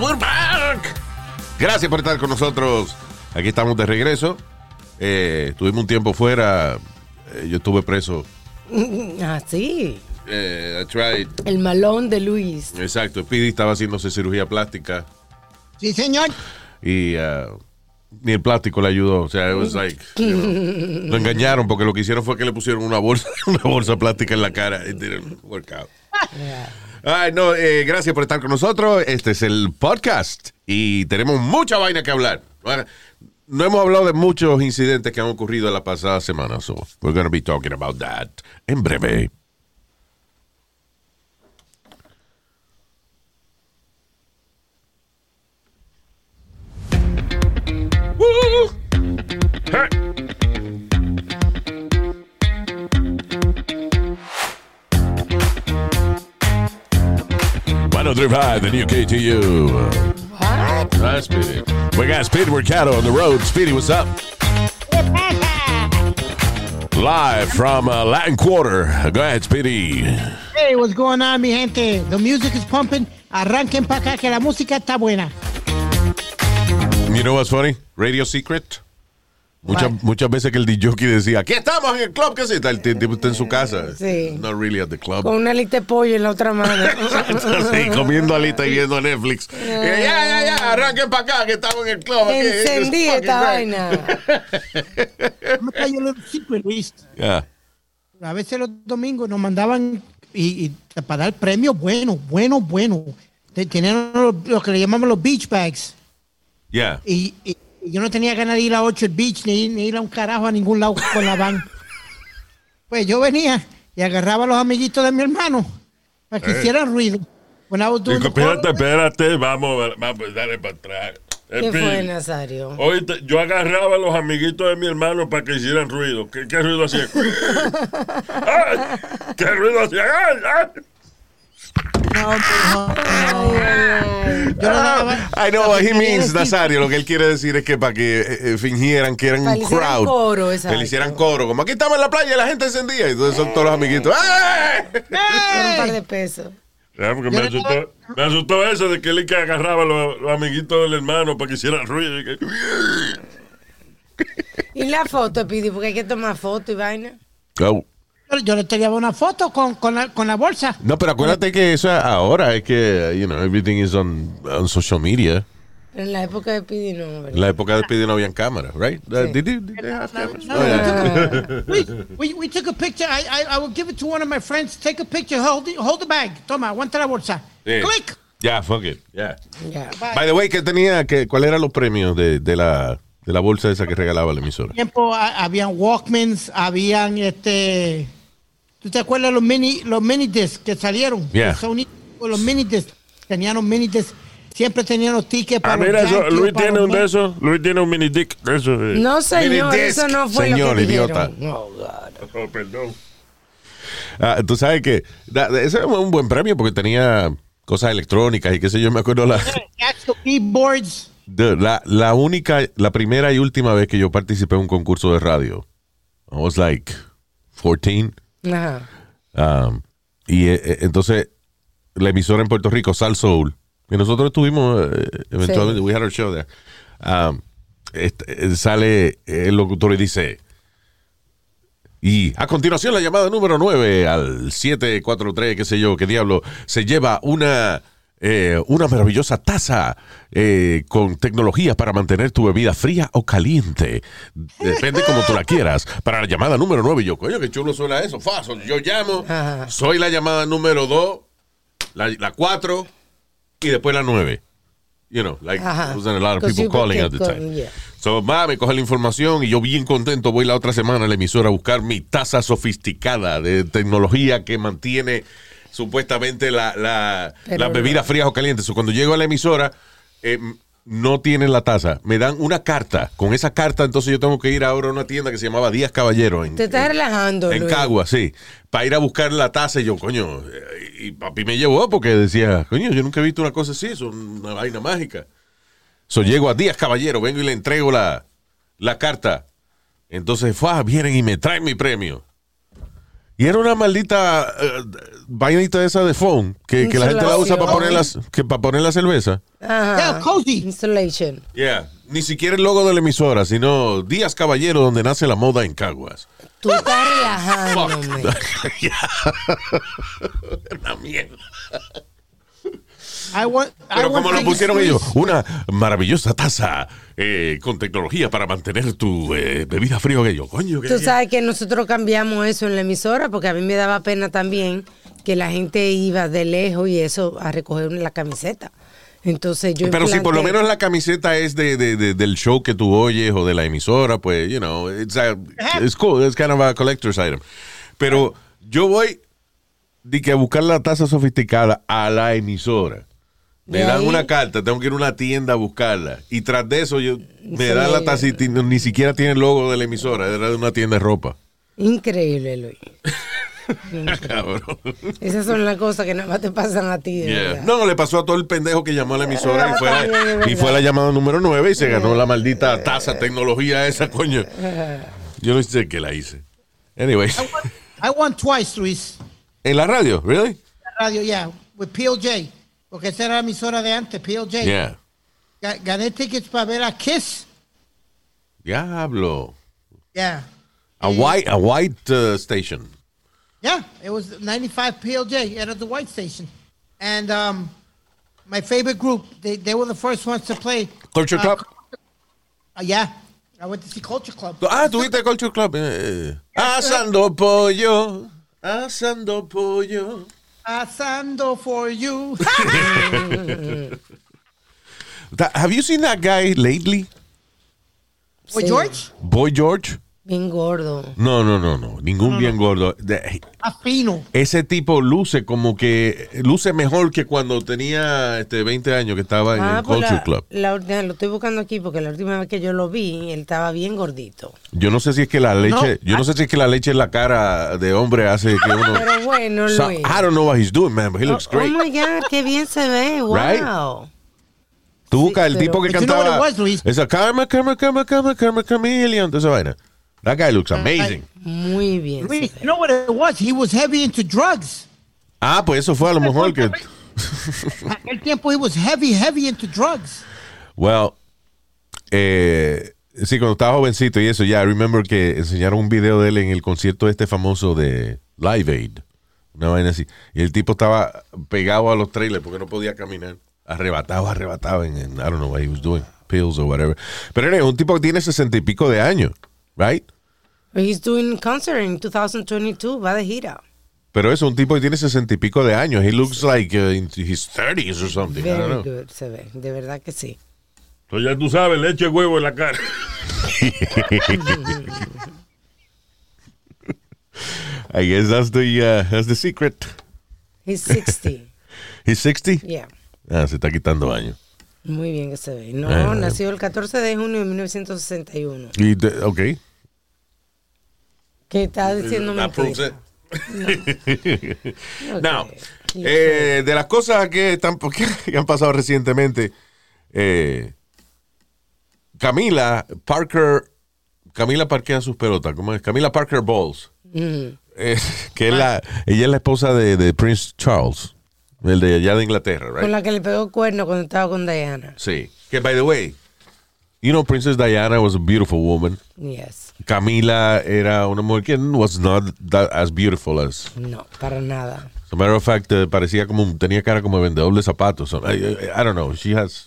We're back. Gracias por estar con nosotros. Aquí estamos de regreso. Eh, tuvimos un tiempo fuera. Eh, yo estuve preso. Ah, sí. Eh, that's right. El malón de Luis. Exacto. Speedy estaba haciéndose cirugía plástica Sí, señor. y uh, ni el plástico le ayudó. O sea, it was like, you know, lo engañaron porque lo que hicieron fue que le pusieron una bolsa, una bolsa plástica en la cara. It didn't work out. Ay, no, eh, gracias por estar con nosotros. Este es el podcast y tenemos mucha vaina que hablar. No hemos hablado de muchos incidentes que han ocurrido en la pasada semana, so we're going to be talking about that en breve. Hey. One, two, three, five, the new KTU. What? That's Speedy. We got Speedy Mercado on the road. Speedy, what's up? Live from uh, Latin Quarter. Go ahead, Speedy. Hey, what's going on, mi gente? The music is pumping. Arranquen para acá que la música está buena. You know what's funny? Radio Secret. Muchas, muchas veces que el DJ decía, aquí estamos en el club, que sí, está el tipo está en su casa. Sí. Not really at the club. Con una lista de pollo en la otra mano. sí, comiendo alita y viendo Netflix. Y, ya, ya, ya, arranquen para acá, que estamos en el club. aquí. Encendí esta vaina. Yeah. A veces los domingos nos mandaban y, y para dar premios buenos, buenos, buenos. Te- Tenían lo, que le llamamos los beach bags. Yeah. Y- y yo no tenía ganas de ir a Orchard Beach ni, ni ir a un carajo a ningún lado con la van. Pues yo venía y agarraba a los amiguitos de mi hermano para que hicieran ruido. Espérate, espérate, vamos, vamos, dale para atrás. ¿Qué Speedy, fue, Nazario? Oíste, yo agarraba a los amiguitos de mi hermano para que hicieran ruido. ¿Qué, qué ruido hacían? ¡Ay! ¿Qué ruido hacían? ¡Ay, ay! No, no, no. I know what he means, Nazario. Lo que él quiere decir es que para que eh, eh, fingieran que eran un crowd. coro, que le hicieran coro. Como aquí estamos en la playa y la gente encendía. Y entonces son todos los amiguitos. ¡Eh! Por un par de pesos. Ah, porque me asustó, me asustó eso de que él que agarraba a los, los amiguitos del hermano para que hicieran ruido. y que- Y la foto, Pidi, porque hay que tomar foto y vaina. Oh. Yo, le tiraba una foto con, con, la, con la bolsa. No, pero acuérdate que eso ahora es que, you know, everything is on, on social media. En la época de Pidi no, En ¿verdad? la época de Speedy no habían cámaras, right? Uh, Sí. did, they- did they have cameras? No, Oh, yeah. we, we, we took a picture. I, I, I will give it to one of my friends. Take a picture. Hold, the- hold the bag. Toma, aguanta la bolsa. Sí. Click. Yeah, fuck it. Yeah. Ya. By the way, ¿qué tenía? Que, ¿Cuáles eran los premios de, de, la, de la bolsa esa que regalaba la emisora? tiempo a- habían Walkmans, habían este. ¿Tú te acuerdas los mini, los mini discs que salieron? Yeah. Sony, los mini discs. Tenían los mini discs. Siempre tenían los tickets para Ah, los mira, eso, Yankees, Luis tiene los un de esos. Luis tiene un mini dick de esos. eh. No, señor, eso no fue señor, lo que idiota. dijeron. Oh, God. Oh, perdón. Ah, Tú sabes que da- ese era un buen premio porque tenía cosas electrónicas y qué sé yo. Me acuerdo la, keyboards. la, la única, la primera y última vez que yo participé en un concurso de radio. I was like 14. Ajá. Um, y eh, eh, entonces la emisora en Puerto Rico, Sal Soul, que nosotros estuvimos eh, eventualmente, Sí. we had our show there. Um, este, sale el locutor y dice, y a continuación la llamada número 9 al 743, qué sé yo, qué diablo, se lleva una... eh, una maravillosa taza eh, con tecnología para mantener tu bebida fría o caliente. Depende como tú la quieras. Para la llamada número 9, yo, coño, qué chulo suena eso. Fácil. Yo llamo, soy la llamada número 2, la 4 y después la 9. You know, like, there wasn't a lot of people calling at the time. yeah. So, va, me coge la información y yo bien contento voy la otra semana a la emisora a buscar mi taza sofisticada de tecnología que mantiene supuestamente la, la, las bebidas frías o calientes. Cuando llego a la emisora, eh, no tienen la taza. Me dan una carta. Con esa carta, entonces yo tengo que ir ahora a una tienda que se llamaba Díaz Caballero. En, Te estás en- relajando, En Luis. Cagua, sí. Para ir a buscar la taza y yo, coño, eh, y papi me llevó porque decía, coño, yo nunca he visto una cosa así, es una vaina mágica. So, llego a Díaz Caballero, vengo y le entrego la, la carta. Entonces, fue, vienen y me traen mi premio. Y era una maldita eh, vainita esa de phone que, que la gente la usa para poner, las, que para poner la cerveza. Ajá. Yeah, cozy. Installation. Yeah. Ni siquiera el logo de la emisora, sino Díaz Caballero, donde nace la moda en Caguas. Tú estás relajándome. una mierda. I want, I Pero want como lo ice pusieron ellos, una maravillosa taza eh, con tecnología para mantener tu eh, bebida frío que yo, coño. que- Tú sabes que nosotros cambiamos eso en la emisora porque a mí me daba pena también que la gente iba de lejos y eso a recoger la camiseta. Entonces yo Pero si por lo menos la camiseta es de, de- de- del show que tú oyes o de la emisora, pues, you know, it's, a- it's cool, it's kind of a collector's item. Pero yo voy de que a buscar la taza sofisticada a la emisora. Me De dan ahí- una carta, tengo que ir a una tienda a buscarla. Y tras de eso, yo, me Sí. dan la taza y ni siquiera tiene el logo de la emisora, era de una tienda de ropa. Increíble, Luis. Cabrón. Esas son las cosas que nada más te pasan a ti. Yeah. No, le pasó a todo el pendejo que llamó a la emisora y fue la, y fue la llamada número 9 y se ganó la maldita taza tecnología esa, coño. Yo no sé qué la hice. Anyway, I won twice, Luis. en la radio, ¿really? La radio, yeah, with PLJ. Porque esa era la emisora de antes, PLJ. Yeah. Ga- Gané tickets para ver a Kiss. Diablo. Yeah. A white, a white uh, station. Yeah, it was 95 PLJ at the White Station. And um, my favorite group, they, they were the first ones to play. Culture Uh, Club. Uh, yeah, I went to see Culture Club. Ah, tuviste Culture Club. Eh, Asando pollo. Asando pollo. Asando for you. That- have you seen that guy lately? Boy George? Boy George? Bien gordo. No, no, no, no. Ningún bien gordo. Afino. ese tipo luce como que luce mejor que cuando tenía este 20 años que estaba en el pues Culture la- Club. la lo estoy buscando aquí porque la última vez que yo lo vi, él estaba bien gordito. Yo no sé si es que la leche, yo no sé si es que la leche en la cara de hombre hace que uno Pero bueno, So, Luis. I don't know what he's doing, man, but he looks oh, great. oh my God, qué bien se ve. Wow. Right? Tú buscas el pero- tipo que But you know cantaba was, esa Karma, Karma, Karma, Karma, Karma, Chameleon, toda esa vaina. That guy looks amazing. Muy bien. you know what it was? He was heavy into drugs. Ah, pues eso fue a lo mejor que Aquel tiempo he was heavy, heavy into drugs. Well, eh, sí, cuando estaba jovencito y eso, ya, I remember que enseñaron un video de él en el concierto este famoso de Live Aid. Una vaina así. Y el tipo estaba pegado a los trailers porque no podía caminar. Arrebatado, arrebatado en, en- I don't know what he was doing, pills or whatever. Pero era un tipo que tiene sesenta y pico de años, right? He's doing concert in 2022. Va de gira. Pero eso, un tipo que tiene sesenta y pico de años. He looks like uh, in his 30s or something. I don't Very know. good se ve. De verdad que sí. Entonces ya tú sabes, leche huevo en la cara. I guess that's the, uh, that's the secret. He's 60. He's 60? yeah. Ah, se está quitando años. Muy bien que se ve. No, Ah. nació el 14 de junio de 1961. Y de- ok. Que está diciendo it. Ok. Now, eh, de las cosas que, están, que han pasado recientemente, eh, Camila Parker, Camila parquea sus pelotas, ¿cómo es? Camila Parker Bowles, Mm. eh, que es la, ella es la esposa de, de Prince Charles, el de allá de Inglaterra, right? Con la que le pegó cuerno cuando estaba con Diana. Sí. Que, by the way, you know, Princess Diana was a beautiful woman. Yes. Camila era una mujer que was not that as beautiful as No, para nada. As a matter of fact, eh, parecía como tenía cara como de vendedor de zapatos. I, I- I don't know. She has.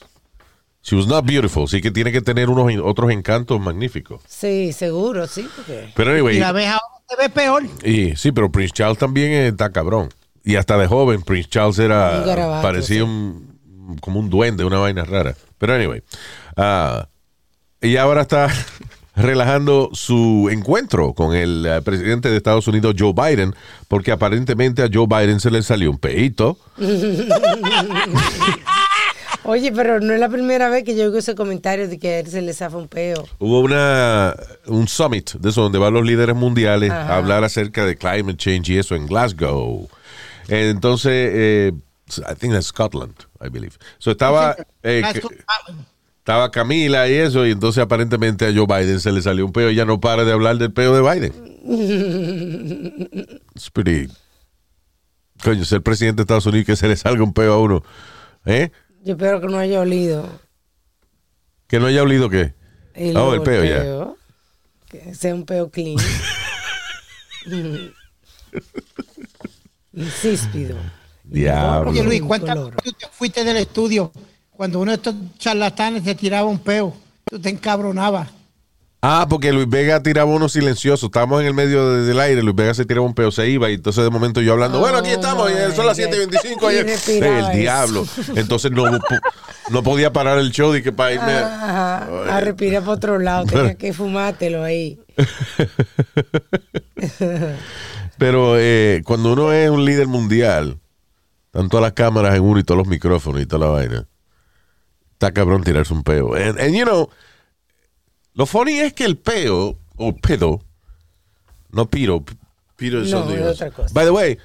She was not beautiful. Sí que tiene que tener unos otros encantos magníficos. Sí, seguro, sí, porque Pero Y anyway, la vez ahora se ve peor. y, sí, pero Prince Charles también está cabrón. Y hasta de joven, Prince Charles era Un garabato, parecía sí. un como un duende, una vaina rara. Pero anyway, ah, ella ahora está relajando su encuentro con el eh, presidente de Estados Unidos, Joe Biden, porque aparentemente a Joe Biden se le salió un peito. Oye, pero no es la primera vez que yo oigo ese comentario de que a él se le zafa un peo. Hubo una, un summit de eso donde van los líderes mundiales a Ajá. hablar acerca de climate change y eso en Glasgow. Entonces, eh, I think that's Scotland, I believe. So estaba, eh, que- estaba Camila y eso, y entonces aparentemente a Joe Biden se le salió un peo y ya no para de hablar del peo de Biden. It's pretty. Coño, ser presidente de Estados Unidos y que se le salga un peo a uno. ¿Eh? Yo espero que no haya olido. Que no haya olido qué. El, Oh, el peo, ya. peo. Que sea un peo clean. Insíspido. Diablo. Oye, Luis, ¿cuántas veces te fuiste del estudio cuando uno de estos charlatanes te tiraba un peo? Tú te encabronabas. Ah, porque Luis Vega tiraba uno silencioso. Estábamos en el medio de- del aire. Luis Vega se tiraba un peo, se iba. Y entonces de momento yo hablando, bueno, aquí estamos. y my son las God. 7.25. Y y- respiraba el eso. diablo. Entonces no, no podía parar el show. Dije, para irme. Ajá, a respirar por otro lado, tenía que fumártelo ahí. Pero eh, cuando uno es un líder mundial, tanto las cámaras en uno y todos los micrófonos y toda la vaina, está cabrón tirarse un peo. And, and, you know, lo funny es que el peo, o pedo, no piro, piro es No, something es else. otra cosa. By the way,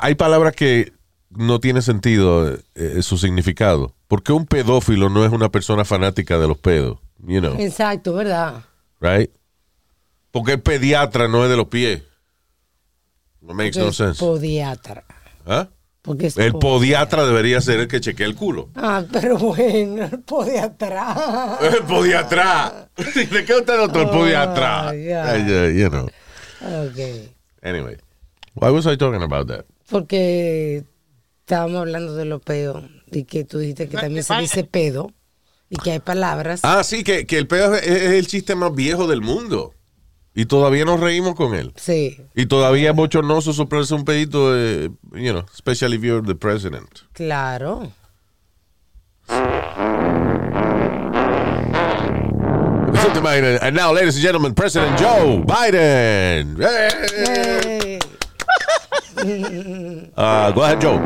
hay palabras que no tiene sentido eh, su significado. Porque un pedófilo no es una persona fanática de los pedos, you know, Exacto, ¿verdad? right? Porque el pediatra no es de los pies. No makes Porque no es sense. Podiatra. ¿Ah? Porque El po- podiatra debería ser el que chequea el culo. Ah, pero bueno, el podiatra. El podiatra. ¿De qué usted doctor? El podiatra. Oh, yeah. You know. Ok. Anyway. Why was I talking about that? Porque estábamos hablando de los peos y que tú dijiste que también se dice pedo y que hay palabras. Ah, sí, que, que el pedo es, es el chiste más viejo del mundo. Y todavía nos reímos con él. Sí, Y todavía es bochornoso soplarse un pedito, eh, you know, especially if you're the president. claro. Biden. And now, ladies and gentlemen, President Joe Biden. Hey. Eh, Uh, go ahead, Joe.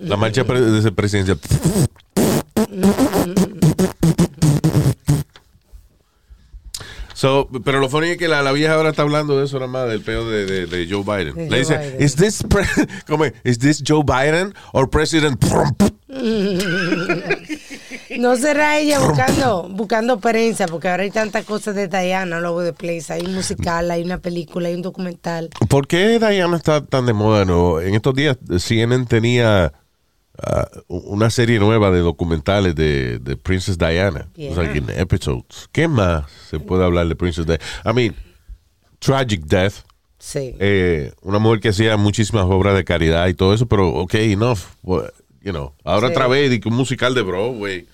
La marcha de presidencia. So, pero lo funny es que la, la vieja ahora está hablando de eso nada más, del peo de, de- de Joe Biden. De Le Joe dice, Biden. ¿is this, ¿cómo es? ¿Is this Joe Biden or President Trump? No será ella buscando buscando prensa, porque ahora hay tantas cosas de Diana over the place. Hay un musical, hay una película, hay un documental. ¿Por qué Diana está tan de moda? No? En estos días CNN tenía ah, una serie nueva de documentales de, de Princess Diana. Yeah. O sea, que en episodes. ¿Qué más se puede hablar de Princess Diana? I mean, Tragic Death. Sí. eh, una mujer que hacía muchísimas obras de caridad y todo eso, pero ok, enough. Well, you know, ahora Sí. otra vez y un musical de Broadway.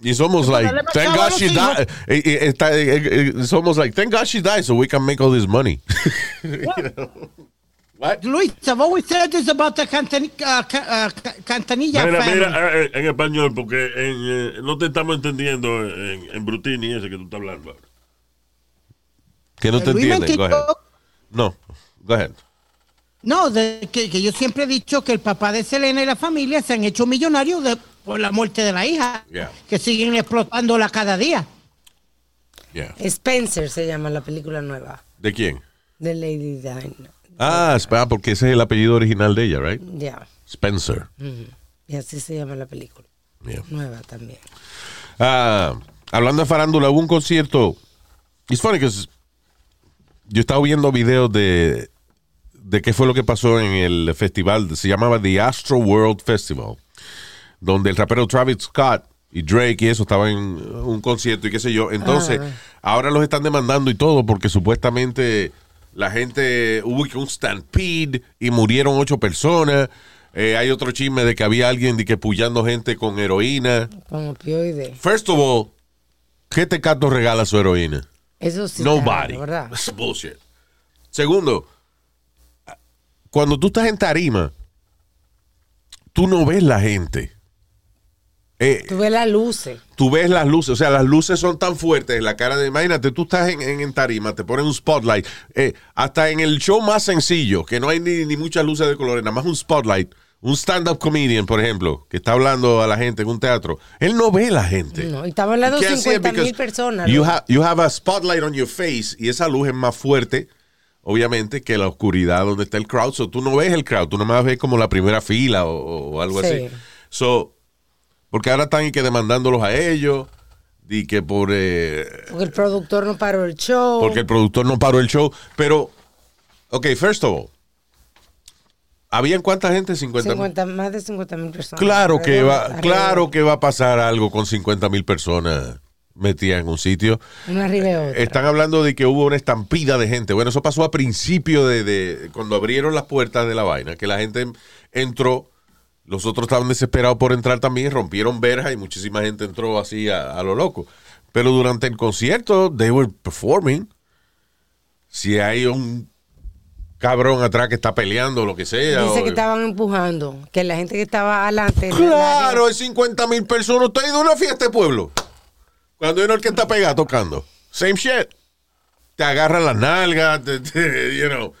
It's almost like, thank God she died. Eh, eh, almost like, thank God she died so we can make all this money. What? Luis, I've always said this about the uh, uh, Ca- Cantanilla Mira, family. mira, eh, en español, porque en, eh, no te estamos entendiendo en, en Brutini ese que tú estás hablando. ahora. Que no te entienden. Go No, go ahead. No, de que, que yo siempre he dicho que el papá de Selena y la familia se han hecho millonarios de- por la muerte de la hija, Yeah. que siguen explotándola cada día. Yeah. Spencer se llama la película nueva ¿De quién? de Lady Diana. Ah, porque ese es el apellido original de ella, right? Ya. Spencer. Y así se llama la película. Yeah. Nueva también. Ah, hablando de farándula, hubo un concierto. It's funny because yo estaba viendo videos de, de qué fue lo que pasó en el festival. Se llamaba The Astro World Festival, donde el rapero Travis Scott y Drake y eso estaban en un concierto y qué sé yo. Entonces, ahora los están demandando y todo porque supuestamente la gente hubo un stampede y murieron ocho personas. Eh, hay otro chisme de que había alguien de que puyando gente con heroína. Con opioide. First of all, ¿qué tecato regala su heroína? Eso sí. Nobody. ¿verdad? That's bullshit. Segundo, cuando tú estás en tarima, tú no ves la gente. Eh, Tú ves las luces. tú ves las luces, o sea, las luces son tan fuertes en la cara de, imagínate, tú estás en, en- en tarima, te ponen un spotlight, eh, hasta en el show más sencillo, que no hay ni, ni muchas luces de colores, nada más un spotlight, un stand-up comedian, por ejemplo, que está hablando a la gente en un teatro, él no ve la gente. No, y estamos hablando de You can't see it 50 mil personas. You, ha- you have a spotlight on your face y esa luz es más fuerte, obviamente, que la oscuridad donde está el crowd. So tú no ves el crowd, tú nomás ves como la primera fila o, o algo Sí. así. So, porque ahora están y que demandándolos a ellos y que por eh, Porque el productor no paró el show. porque el productor no paró el show. Pero, ok, first of all, ¿habían cuánta gente? 50 mil. 50, más de 50 mil personas. Claro que va, claro que va a pasar algo con 50 mil personas metidas en un sitio. Una arriba otra. Están hablando de que hubo una estampida de gente. Bueno, eso pasó a principio de, de- cuando abrieron las puertas de la vaina, que la gente entró, los otros estaban desesperados por entrar también, rompieron verjas y muchísima gente entró así a, a lo loco. Pero durante el concierto, they were performing. Si hay un cabrón atrás que está peleando lo que sea. Dice o- que estaban empujando, que la gente que estaba adelante. Claro, hay 50 mil personas. Usted ha ido a una fiesta de pueblo. Cuando hay que está pegado tocando. Same shit. Te agarran las nalgas, te, te- you know,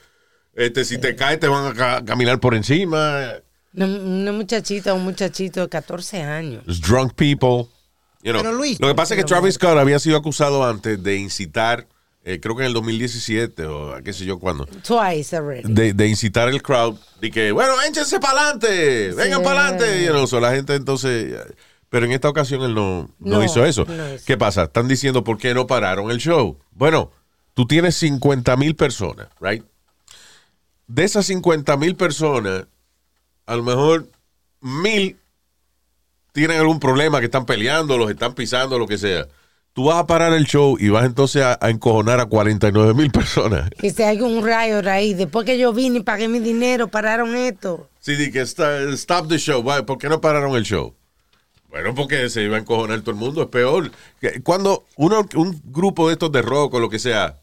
este, si te caes te van a ca- caminar por encima. Una, muchachita, un muchachito de 14 años. There's drunk people. You know. Pero, Luis- Lo que pasa es que Travis Scott había sido acusado antes de incitar, eh, creo que en el 2017 o qué sé yo cuándo, Twice already. de, de incitar el crowd y que, bueno, échense para adelante, vengan Sí. para adelante. You know, so la gente entonces. Pero en esta ocasión él no, no No, hizo eso. no hizo. ¿Qué pasa? Están diciendo por qué no pararon el show. Bueno, tú tienes 50 mil personas, ¿right? De esas 50 mil personas, a lo mejor mil tienen algún problema, que están peleando, los están pisando, lo que sea. Tú vas a parar el show y vas entonces a, a encojonar a 49 mil personas. Que si hay un rayo ahí, después que yo vine y pagué mi dinero, pararon esto. Sí, di que está- stop the show. ¿Por qué no pararon el show? Bueno, porque se iba a encojonar todo el mundo. Es peor. Cuando uno, un grupo de estos de rock o lo que sea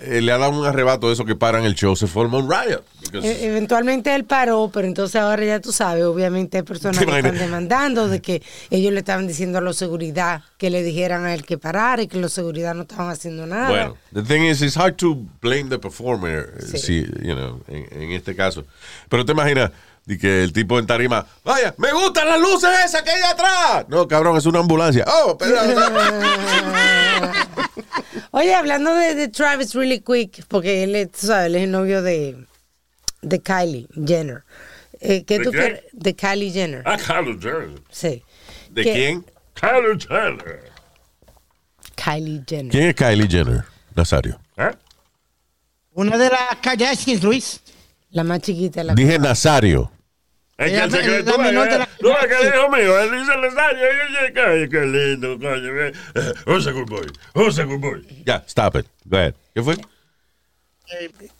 eh, le ha dado un arrebato de eso que paran el show, se forma un riot. Because- E- eventualmente él paró, pero entonces ahora ya tú sabes, obviamente hay personas ¿Te que están demandando de que ellos le estaban diciendo a los seguridad que le dijeran a él que parara y que los seguridad no estaban haciendo nada. Bueno, the thing is, it's hard to blame the performer, eh, Sí. si, you know, en, en este caso. Pero te imaginas de que el tipo en tarima, vaya, me gustan las luces esas que hay atrás. No, cabrón, es una ambulancia. Oh, pero, Oye, hablando de, de Travis really quick, porque él tú sabes, él es el novio de, de Kylie Jenner. Eh, ¿qué ¿De tú qué? quieres? De Kylie Jenner. Ah, Kylie Jenner. Sí. ¿De ¿Qué? quién? Kylie Jenner. Kylie Jenner. ¿Quién es Kylie Jenner, Nazario? ¿Eh? Una de las Kardashians, Luis. La más chiquita la Dije Nazario. Es que Ella él se fue cree, la de la- tú ves que el hijo mío, él dice el ensayo, y yo, ay, qué lindo, coño. Who's a good boy? Who's a good boy? Ya, stop it. Go ahead. ¿Qué fue?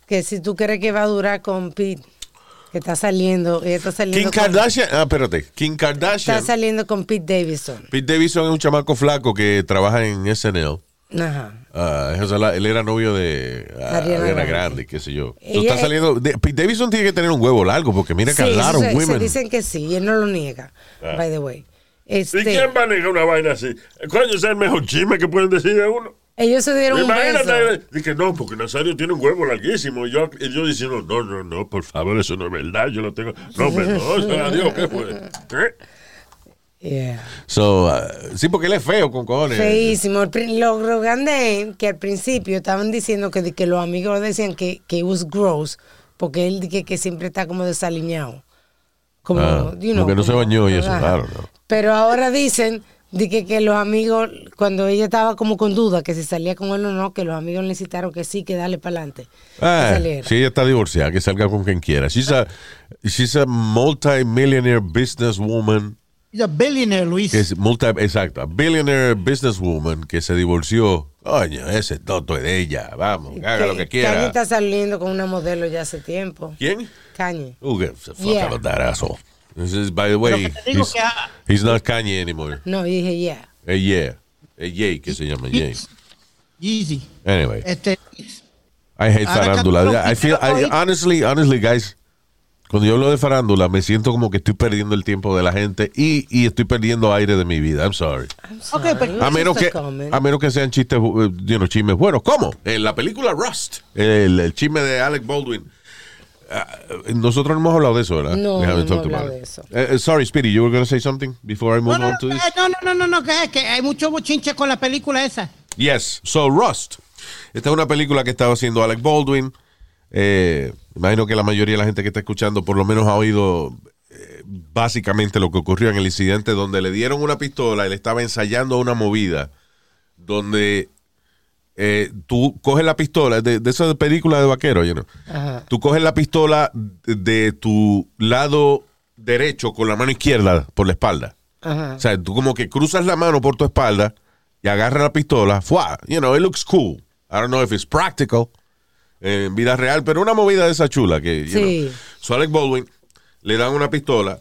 Que si tú crees que va a durar con Pete, que está saliendo, ella está saliendo Kim con, Kardashian. Ah, espérate. Kim está Kardashian. saliendo con Pete Davidson. Pete Davidson es un chamaco flaco que trabaja en SNL. Ajá. Ah, o sea, la- él era novio de ah, Ariana Ariana, Grande. Grande, qué sé yo. Ella estás es- saliendo. de- Davidson tiene que tener un huevo largo porque mira que Sí, a of se, se women. dicen que sí, y él no lo niega, by the way. ¿Y Este, quién va a negar una vaina así? Ese es el mejor chisme que pueden decir de uno. ellos se dieron un beso. Imagínate, dije, no, porque Nazario tiene un huevo larguísimo. Y yo, y yo diciendo, no, no, no, por favor, eso no es verdad, yo lo tengo. No, pero no, será Dios, ¿qué fue? ¿Eh? Yeah. So, ah, sí, porque él es feo con cojones. Feísimo. Lo, lo grande es que al principio estaban diciendo que, que los amigos decían que, que was gross, porque él que, que siempre está como desaliñado. Como, Ah, you como que no se bañó y eso, claro, no. Pero ahora dicen de que, que los amigos, cuando ella estaba como con duda, que si salía con él o no, que los amigos le incitaron que sí, que dale para adelante. Ah, si ella está divorciada, que salga con quien quiera. She's a, she's a multi-millionaire businesswoman. He's a billionaire, Luis. Que es multi, exacto, a billionaire businesswoman que se divorció. Coño, ese toto es de ella. Vamos, haga lo que Kanye quiera. está saliendo con una modelo ya hace tiempo. ¿Quién? Kanye. Who gives a fuck Yeah. about that asshole? This is, by the way, que he's, que ha- he's not Kanye anymore. No, dije yeah. Eh, yeah. Eh, Ye, que se llama Ye. Easy. Anyway, Este, I hate farándula. I feel, I, honestly, honestly, guys, Cuando yo hablo de farándula, me siento como que estoy perdiendo el tiempo de la gente y, y estoy perdiendo aire de mi vida. I'm sorry. I'm Ok, sorry, pero- where's A menos que, a menos que sean chistes, eh, you know, chismes buenos. ¿Cómo? En la película Rust, el, el chisme de Alec Baldwin. ah, nosotros no hemos hablado de eso, ¿verdad? No, no hemos hablado de eso. Eh, eh, sorry, Speedy, you were going to say something before I move No, no, on to no, this? no, no, no, no, que, que hay mucho bochinche con la película esa. Yes, so Rust. Esta es una película que estaba haciendo Alec Baldwin. Eh, imagino que la mayoría de la gente que está escuchando por lo menos ha oído eh, básicamente lo que ocurrió en el incidente donde le dieron una pistola y le estaba ensayando una movida donde eh, tú coges la pistola de, de esa película de vaquero, you know. Tú coges la pistola de, tu lado derecho con la mano izquierda por la espalda. Ajá. O sea, tú como que cruzas la mano por tu espalda y agarras la pistola. ¡Fua! You know, it looks cool. I don't know if it's practical en vida real, pero una movida de esa chula que, Sí. know. So Alec Baldwin le dan una pistola.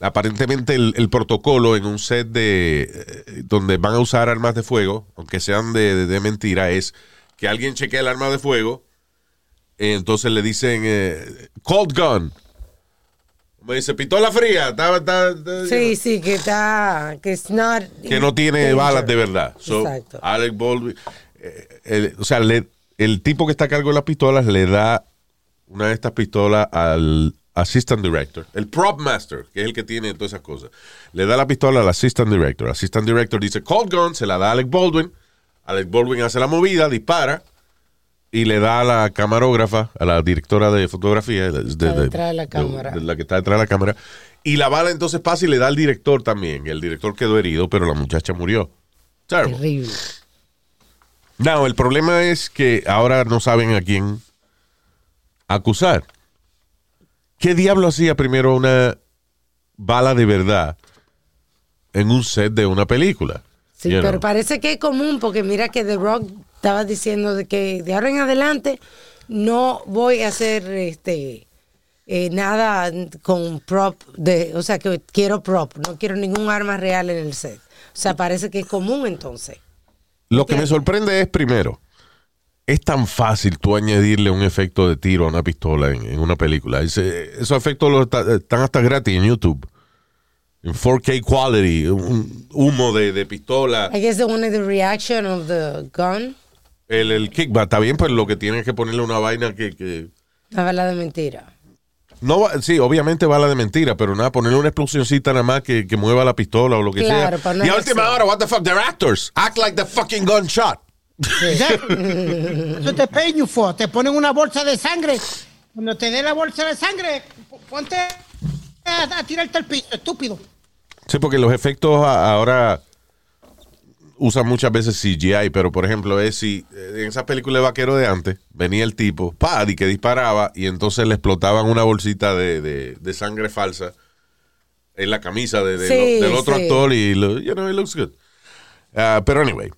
Aparentemente el, el protocolo en un set de eh, donde van a usar armas de fuego, aunque sean de, de- de mentira, es que alguien chequee el arma de fuego. eh, entonces le dicen eh, cold gun. Me dice pistola fría. está- está- está- Sí, sí, que está, que it's not que no tiene danger. balas de verdad. So, Exacto. Alec Baldwin, eh, el- o sea, le- el tipo que está a cargo de las pistolas le da una de estas pistolas al assistant director, el prop master, que es el que tiene todas esas cosas. Le da la pistola al assistant director. El assistant director dice cold gun, se la da a Alec Baldwin. Alec Baldwin hace la movida, dispara y le da a la camarógrafa, a la directora de fotografía, de, de- la cámara. la que está detrás de la cámara. Y la bala entonces pasa y le da al director también. El director quedó herido, pero la muchacha murió. Terrible. Terrible. No, el problema es que ahora no saben a quién acusar. ¿Qué diablo hacía primero una bala de verdad en un set de una película? Sí, You pero know? parece que es común porque mira que The Rock estaba diciendo de que de ahora en adelante no voy a hacer este eh, nada con prop de, o sea que quiero prop, no quiero ningún arma real en el set. O sea, parece que es común entonces. Lo que me sorprende es, primero, es tan fácil tú añadirle un efecto de tiro a una pistola en, en una película. Ese- esos efectos los están hasta gratis en YouTube. En 4K quality, un humo de, de pistola. I guess they wanted the reaction of the gun. El, el kickback, está bien, pues lo que tienes que ponerle una vaina que... que Una bala de mentira. No va- sí, obviamente bala de mentira, pero nada, ponerle una explosioncita nada más que, que mueva la pistola o lo que Claro, sea. no y a última hora, what the fuck, they're actors. Act like the fucking gunshot. Eso te pay you for. Te ponen una bolsa de sangre. Cuando te dé la bolsa de sangre, ponte a, a tirarte al piso, estúpido. Sí, porque los efectos ahora usan muchas veces CGI, pero por ejemplo, es si eh, en esas películas de vaquero de antes venía el tipo, pa, y que disparaba, y entonces le explotaban una bolsita de, de- de sangre falsa en la camisa de- de Sí, lo- del otro sí. actor y, lo, you know, it looks good. Ah, pero anyway,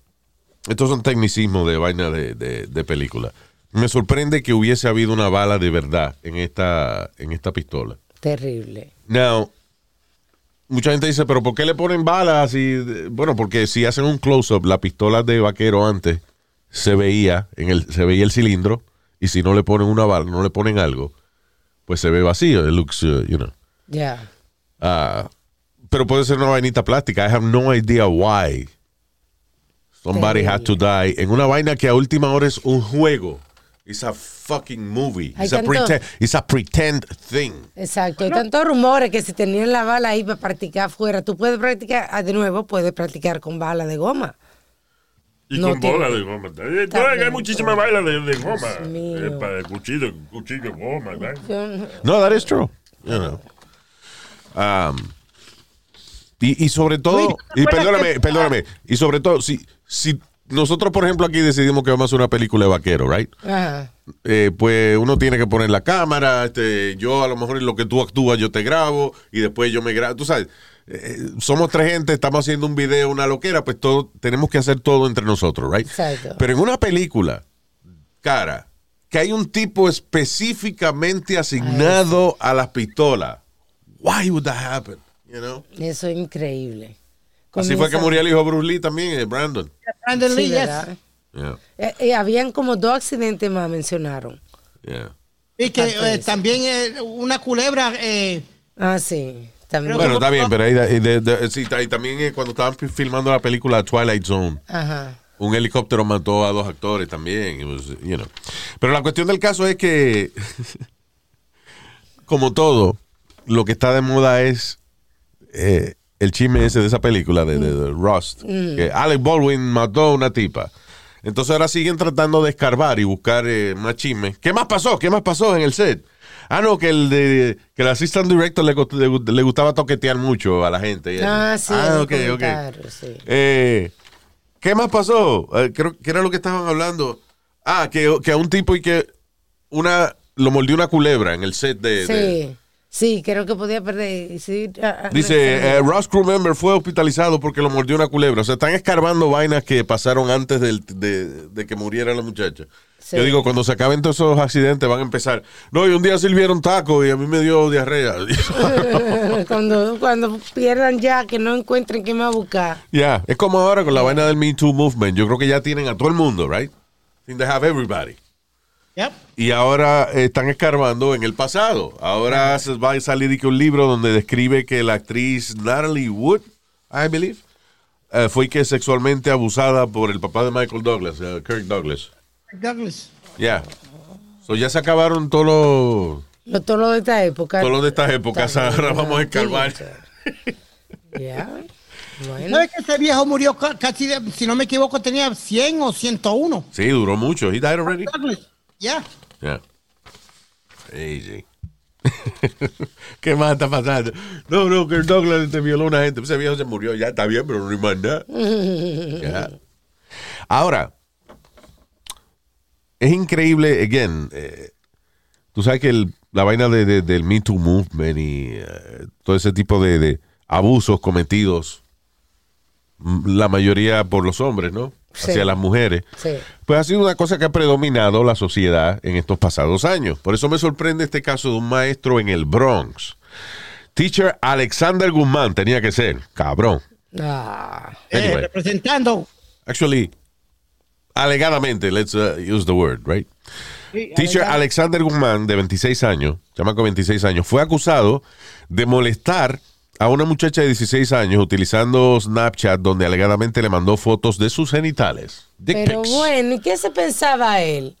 estos son tecnicismos de vaina de, de- de película. Me sorprende que hubiese habido una bala de verdad en esta, en esta pistola. Terrible. Now, mucha gente dice, pero ¿por qué le ponen balas? Y, bueno, porque si hacen un close-up, la pistola de vaquero antes se veía, en el, se veía el cilindro, y si no le ponen una bala, no le ponen algo, pues se ve vacío. It looks, uh, you know. Ya. Ah, pero puede ser una vainita plástica. I have no idea why somebody had to die en una vaina que a última hora es un juego. It's a fucking movie. It's a, pretend, it's a pretend thing. Exacto. Hay tantos rumores que si tenían la bala ahí para practicar afuera, tú puedes practicar, ah, de nuevo, puedes practicar con bala de goma. Y No con tiene- bola de goma. Eh, Está Hay bien, muchísimas todo. bailas de, de goma. Eh, para el cuchillo, cuchillo de goma. no- No, that is true. You know. Um, y, y sobre todo, y ¿te acuerdas perdóname, perdóname, y sobre todo, si, si nosotros, por ejemplo, aquí decidimos que vamos a hacer una película de vaquero, right? Ajá. Eh, pues uno tiene que poner la cámara, este, yo a lo mejor en lo que tú actúas yo te grabo y después yo me grabo, tú sabes, eh, somos tres gente, estamos haciendo un video, una loquera, pues todo, tenemos que hacer todo entre nosotros, right? Exacto. Pero en una película, cara, que hay un tipo específicamente asignado a las pistolas, why would that happen? You know? Eso es increíble. Así fue que murió el hijo de Bruce Lee también, eh, Brandon. Brandon Lee, Sí, yes. Eh, eh, habían como dos accidentes más mencionaron. yeah. Y que eh, también eh, una culebra. eh, Ah, sí. También. Pero- Bueno, está bien, pero ahí, ahí de- de- sí, ahí también eh, cuando estaban fi- filmando la película Twilight Zone, Ajá. un helicóptero mató a dos actores también. was, you know. Pero la cuestión del caso es que, como todo, lo que está de moda es eh, el chisme ese de esa película de, de- de Rust. Que Alec Baldwin mató a una tipa. Entonces ahora siguen tratando de escarbar y buscar eh, más chismes. ¿Qué más pasó? ¿Qué más pasó en el set? Ah, no, que el de que el assistant director le, le, le gustaba toquetear mucho a la gente. eso. Ah, sí. Ah, ok, ok. sí. Eh, ¿Qué más pasó? Eh, creo que era lo que estaban hablando. Ah, que, que a un tipo y que una lo mordió una culebra en el set de. de- Sí. Creo que podía perder. Sí, ah, ah, dice, eh, Ross Crew Member fue hospitalizado porque lo mordió una culebra. O sea, están escarbando vainas que pasaron antes del- de, de que muriera la muchacha. Sí. Yo digo, cuando se acaben todos esos accidentes van a empezar. No, y un día sirvieron tacos y a mí me dio diarrea. cuando, cuando pierdan ya, que no encuentren qué más buscar. Ya, es como ahora con la vaina del Me Too Movement. Yo creo que ya tienen a todo el mundo, right? I think they have everybody. Yep. Y ahora están escarbando en el pasado. Ahora se va a salir un libro donde describe que la actriz Natalie Wood, I believe, eh, fue que sexualmente abusada por el papá de Michael Douglas, eh, Kirk Douglas. Douglas. Ya. So ya se acabaron todos los Lo, todo lo de esta época. todos los de estas épocas. Ahora vamos a escarbar. Ya. Bueno. ¿Sabes que ese viejo murió ca- casi, de- si no me equivoco, tenía 100 o 101? Sí, duró mucho. He died already. Douglas. Ya. Ya. Crazy. ¿Qué más está pasando? No, no, que Douglas te violó a una gente. Ese viejo se murió. Ya está bien, pero no hay más nada. Ya. Ahora, es increíble, again, eh, tú sabes que el- la vaina de, de- del Me Too Movement y eh, todo ese tipo de, de abusos cometidos, la mayoría por los hombres, ¿no? Sí. Hacia las mujeres. Sí. Pues ha sido una cosa que ha predominado la sociedad en estos pasados años. Por eso me sorprende este caso de un maestro en el Bronx. Teacher Alexander Guzmán tenía que ser, cabrón. Ah. Eh, representando. Actually, alegadamente, let's uh, use the word, right? Sí, Teacher alegado. Alexander Guzmán, de 26 años, chamaco de 26 años, fue acusado de molestar a una muchacha de 16 años utilizando Snapchat, donde alegadamente le mandó fotos de sus genitales. Dick Pero pics. bueno, ¿y qué se pensaba él?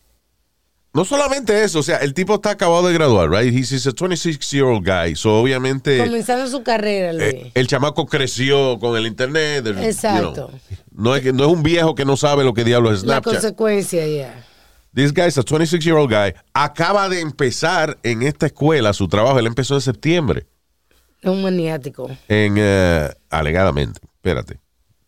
No solamente eso, o sea, el tipo está acabado de graduar, right? He's, he's a 26-year-old guy, so obviamente Comenzando su carrera, Luis. eh, el chamaco creció con el internet. el- you know. Exacto. no, es no es un viejo que no sabe lo que diablo es la Snapchat. consecuencia, ya. This guy is a 26-year-old guy. Acaba de empezar en esta escuela su trabajo. Él empezó en septiembre. Es un maniático. En, eh, alegadamente. Espérate.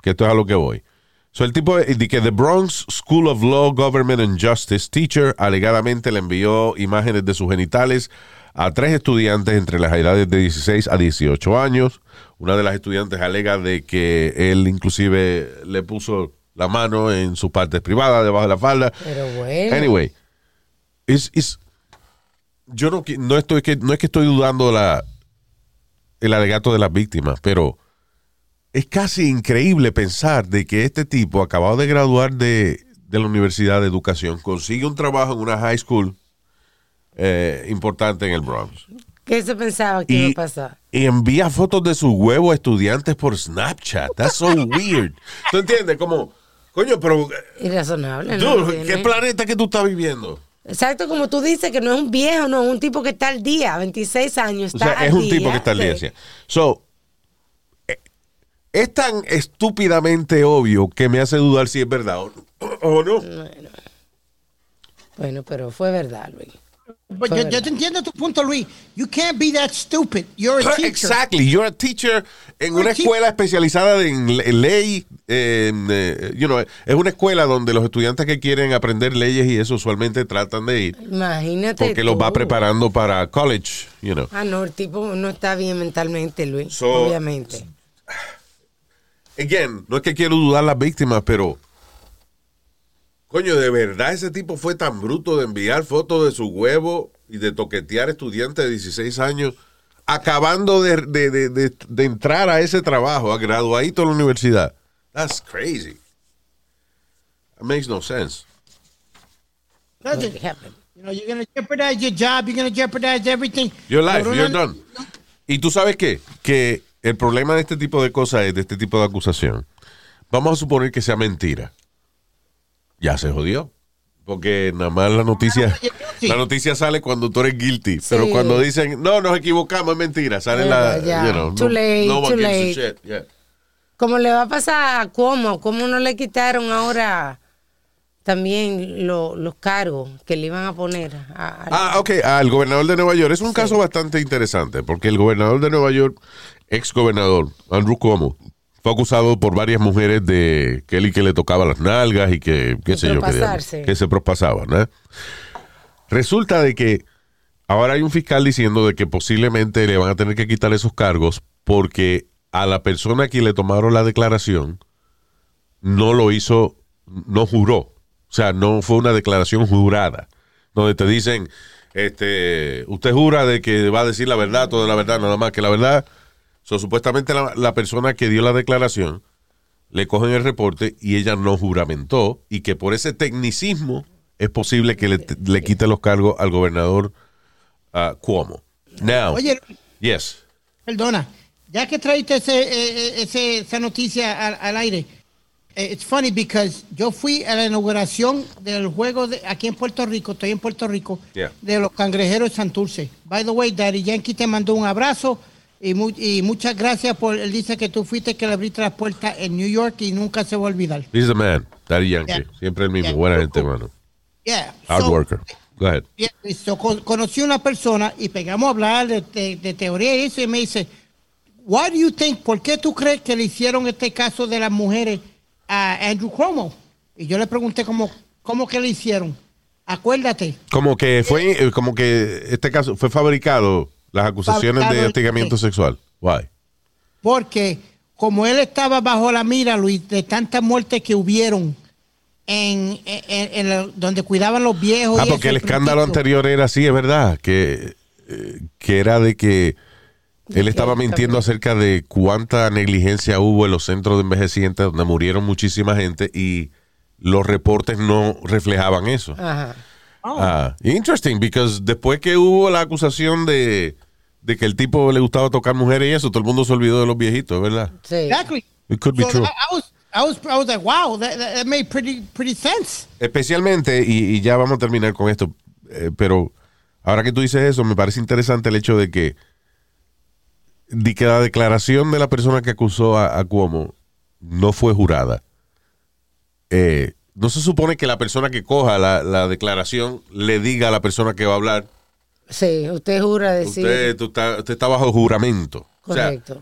Que esto es a lo que voy. So, el tipo de que The Bronx School of Law, Government and Justice Teacher alegadamente le envió imágenes de sus genitales a tres estudiantes entre las edades de 16 a 18 años. Una de las estudiantes alega de que él inclusive le puso la mano en sus partes privadas, debajo de la falda. Pero bueno. Anyway, es, es- yo no, no, estoy, no es que estoy dudando la, el alegato de las víctimas, pero es casi increíble pensar de que este tipo, acabado de graduar de, de la Universidad de Educación, consigue un trabajo en una high school eh, importante en el Bronx. ¿Qué se pensaba que iba Y, a pasar? y envía fotos de su huevo a estudiantes por Snapchat. That's so weird. ¿Tú entiendes? Como, coño, pero... eh, Irrazonable. ¿no? ¿Qué planeta que tú estás viviendo? Exacto, como tú dices, que no es un viejo, no, es un tipo que está al día, 26 años, O está sea, es un tipo que está al día. sí. So, eh, es tan estúpidamente obvio que me hace dudar si es verdad o, o no. Bueno, pero fue verdad, Luis. Pues yo, yo te entiendo tu punto, Luis. You can't be that stupid. You're a teacher. Exactly. You're a teacher en una You're a teacher. escuela especializada en le- ley. en, eh, you know, es una escuela donde los estudiantes que quieren aprender leyes y eso usualmente tratan de ir Imagínate. porque los va tú. preparando para college, you know. Ah, no, el tipo no está bien mentalmente, Luis. So- obviamente. again, no es que quiero dudar las víctimas, pero coño, de verdad ese tipo fue tan bruto de enviar fotos de su huevo y de toquetear estudiantes de 16 años, acabando de, de- de- de- entrar a ese trabajo, a graduadito de la universidad. That's crazy. That makes no sense. Does it? It happened. You know, you're going to jeopardize your job, you're going to jeopardize everything. Your life, you're done. Y tú sabes qué? Que el problema de este tipo de cosas es de este tipo de acusación. Vamos a suponer que sea mentira. Ya se jodió. Porque nada más la noticia, Sí. la noticia sale cuando tú eres guilty. Pero Sí. cuando dicen, no, nos equivocamos, es mentira. Sale la, Ya, you know, too no, late, no too late. shit. Yeah. Como le va a pasar a Cuomo, ¿cómo no le quitaron ahora también lo- los cargos que le iban a poner? a- a- Ah, ok, al gobernador de Nueva York. Es un caso bastante interesante porque el gobernador de Nueva York, ex gobernador, Andrew Cuomo, fue acusado por varias mujeres de que él y que le tocaba las nalgas y que, qué sé yo, que se propasaba, ¿no? Resulta de que ahora hay un fiscal diciendo de que posiblemente le van a tener que quitar esos cargos porque a la persona que le tomaron la declaración no lo hizo, no juró. O sea, no fue una declaración jurada. Donde te dicen, este, usted jura de que va a decir la verdad, toda la verdad, nada más que la verdad. So, supuestamente la, la persona que dio la declaración le cogen el reporte y ella no juramentó y que por ese tecnicismo es posible que le, le quite los cargos al gobernador ah, Cuomo. Now, Oye, yes. perdona, ya que traiste ese, eh, eh, ese- esa noticia al, al aire, eh, it's funny because yo fui a la inauguración del juego de, aquí en Puerto Rico, estoy en Puerto Rico, Yeah. de los cangrejeros de Santurce. By the way, Daddy Yankee te mandó un abrazo y, mu- y muchas gracias por, él dice que tú fuiste que le abriste las puertas en New York y nunca se va a olvidar. He's the man, Daddy Yankee. Yeah. Siempre el mismo. Yeah. Buena gente, mano. Yeah. Hard so- worker. Go ahead. Yeah, so, con- conocí una persona y pegamos a hablar de, de- de teoría y eso y me dice, Why do you think, ¿por qué tú crees que le hicieron este caso de las mujeres a Andrew Cuomo? Y yo le pregunté cómo, cómo que le hicieron. Acuérdate, Como que fue, como que este caso fue fabricado las acusaciones de hostigamiento sexual. Why? porque como él estaba bajo la mira, Luis, de tantas muertes que hubieron en, en- en- donde cuidaban los viejos. Ah, y porque el al escándalo principio. anterior era así, es verdad, que, eh, que era de que él estaba mintiendo acerca de cuánta negligencia hubo en los centros de envejecientes donde murieron muchísima gente y los reportes no reflejaban eso. Ajá. Ah, interesting, because después que hubo la acusación de, de que el tipo le gustaba tocar mujeres y eso, todo el mundo se olvidó de los viejitos, ¿verdad? Sí. Exactly. It could be So true. I, I was, I was, I was like, wow, that, that that made pretty, pretty sense. Especialmente, y, y ya vamos a terminar con esto, eh, pero ahora que tú dices eso, me parece interesante el hecho de que, de que la declaración de la persona que acusó a, a Cuomo no fue jurada. Eh, no se supone que la persona que coja la, la declaración le diga a la persona que va a hablar, Sí, usted jura decir. usted, tú está, usted está bajo juramento. O sea, correcto.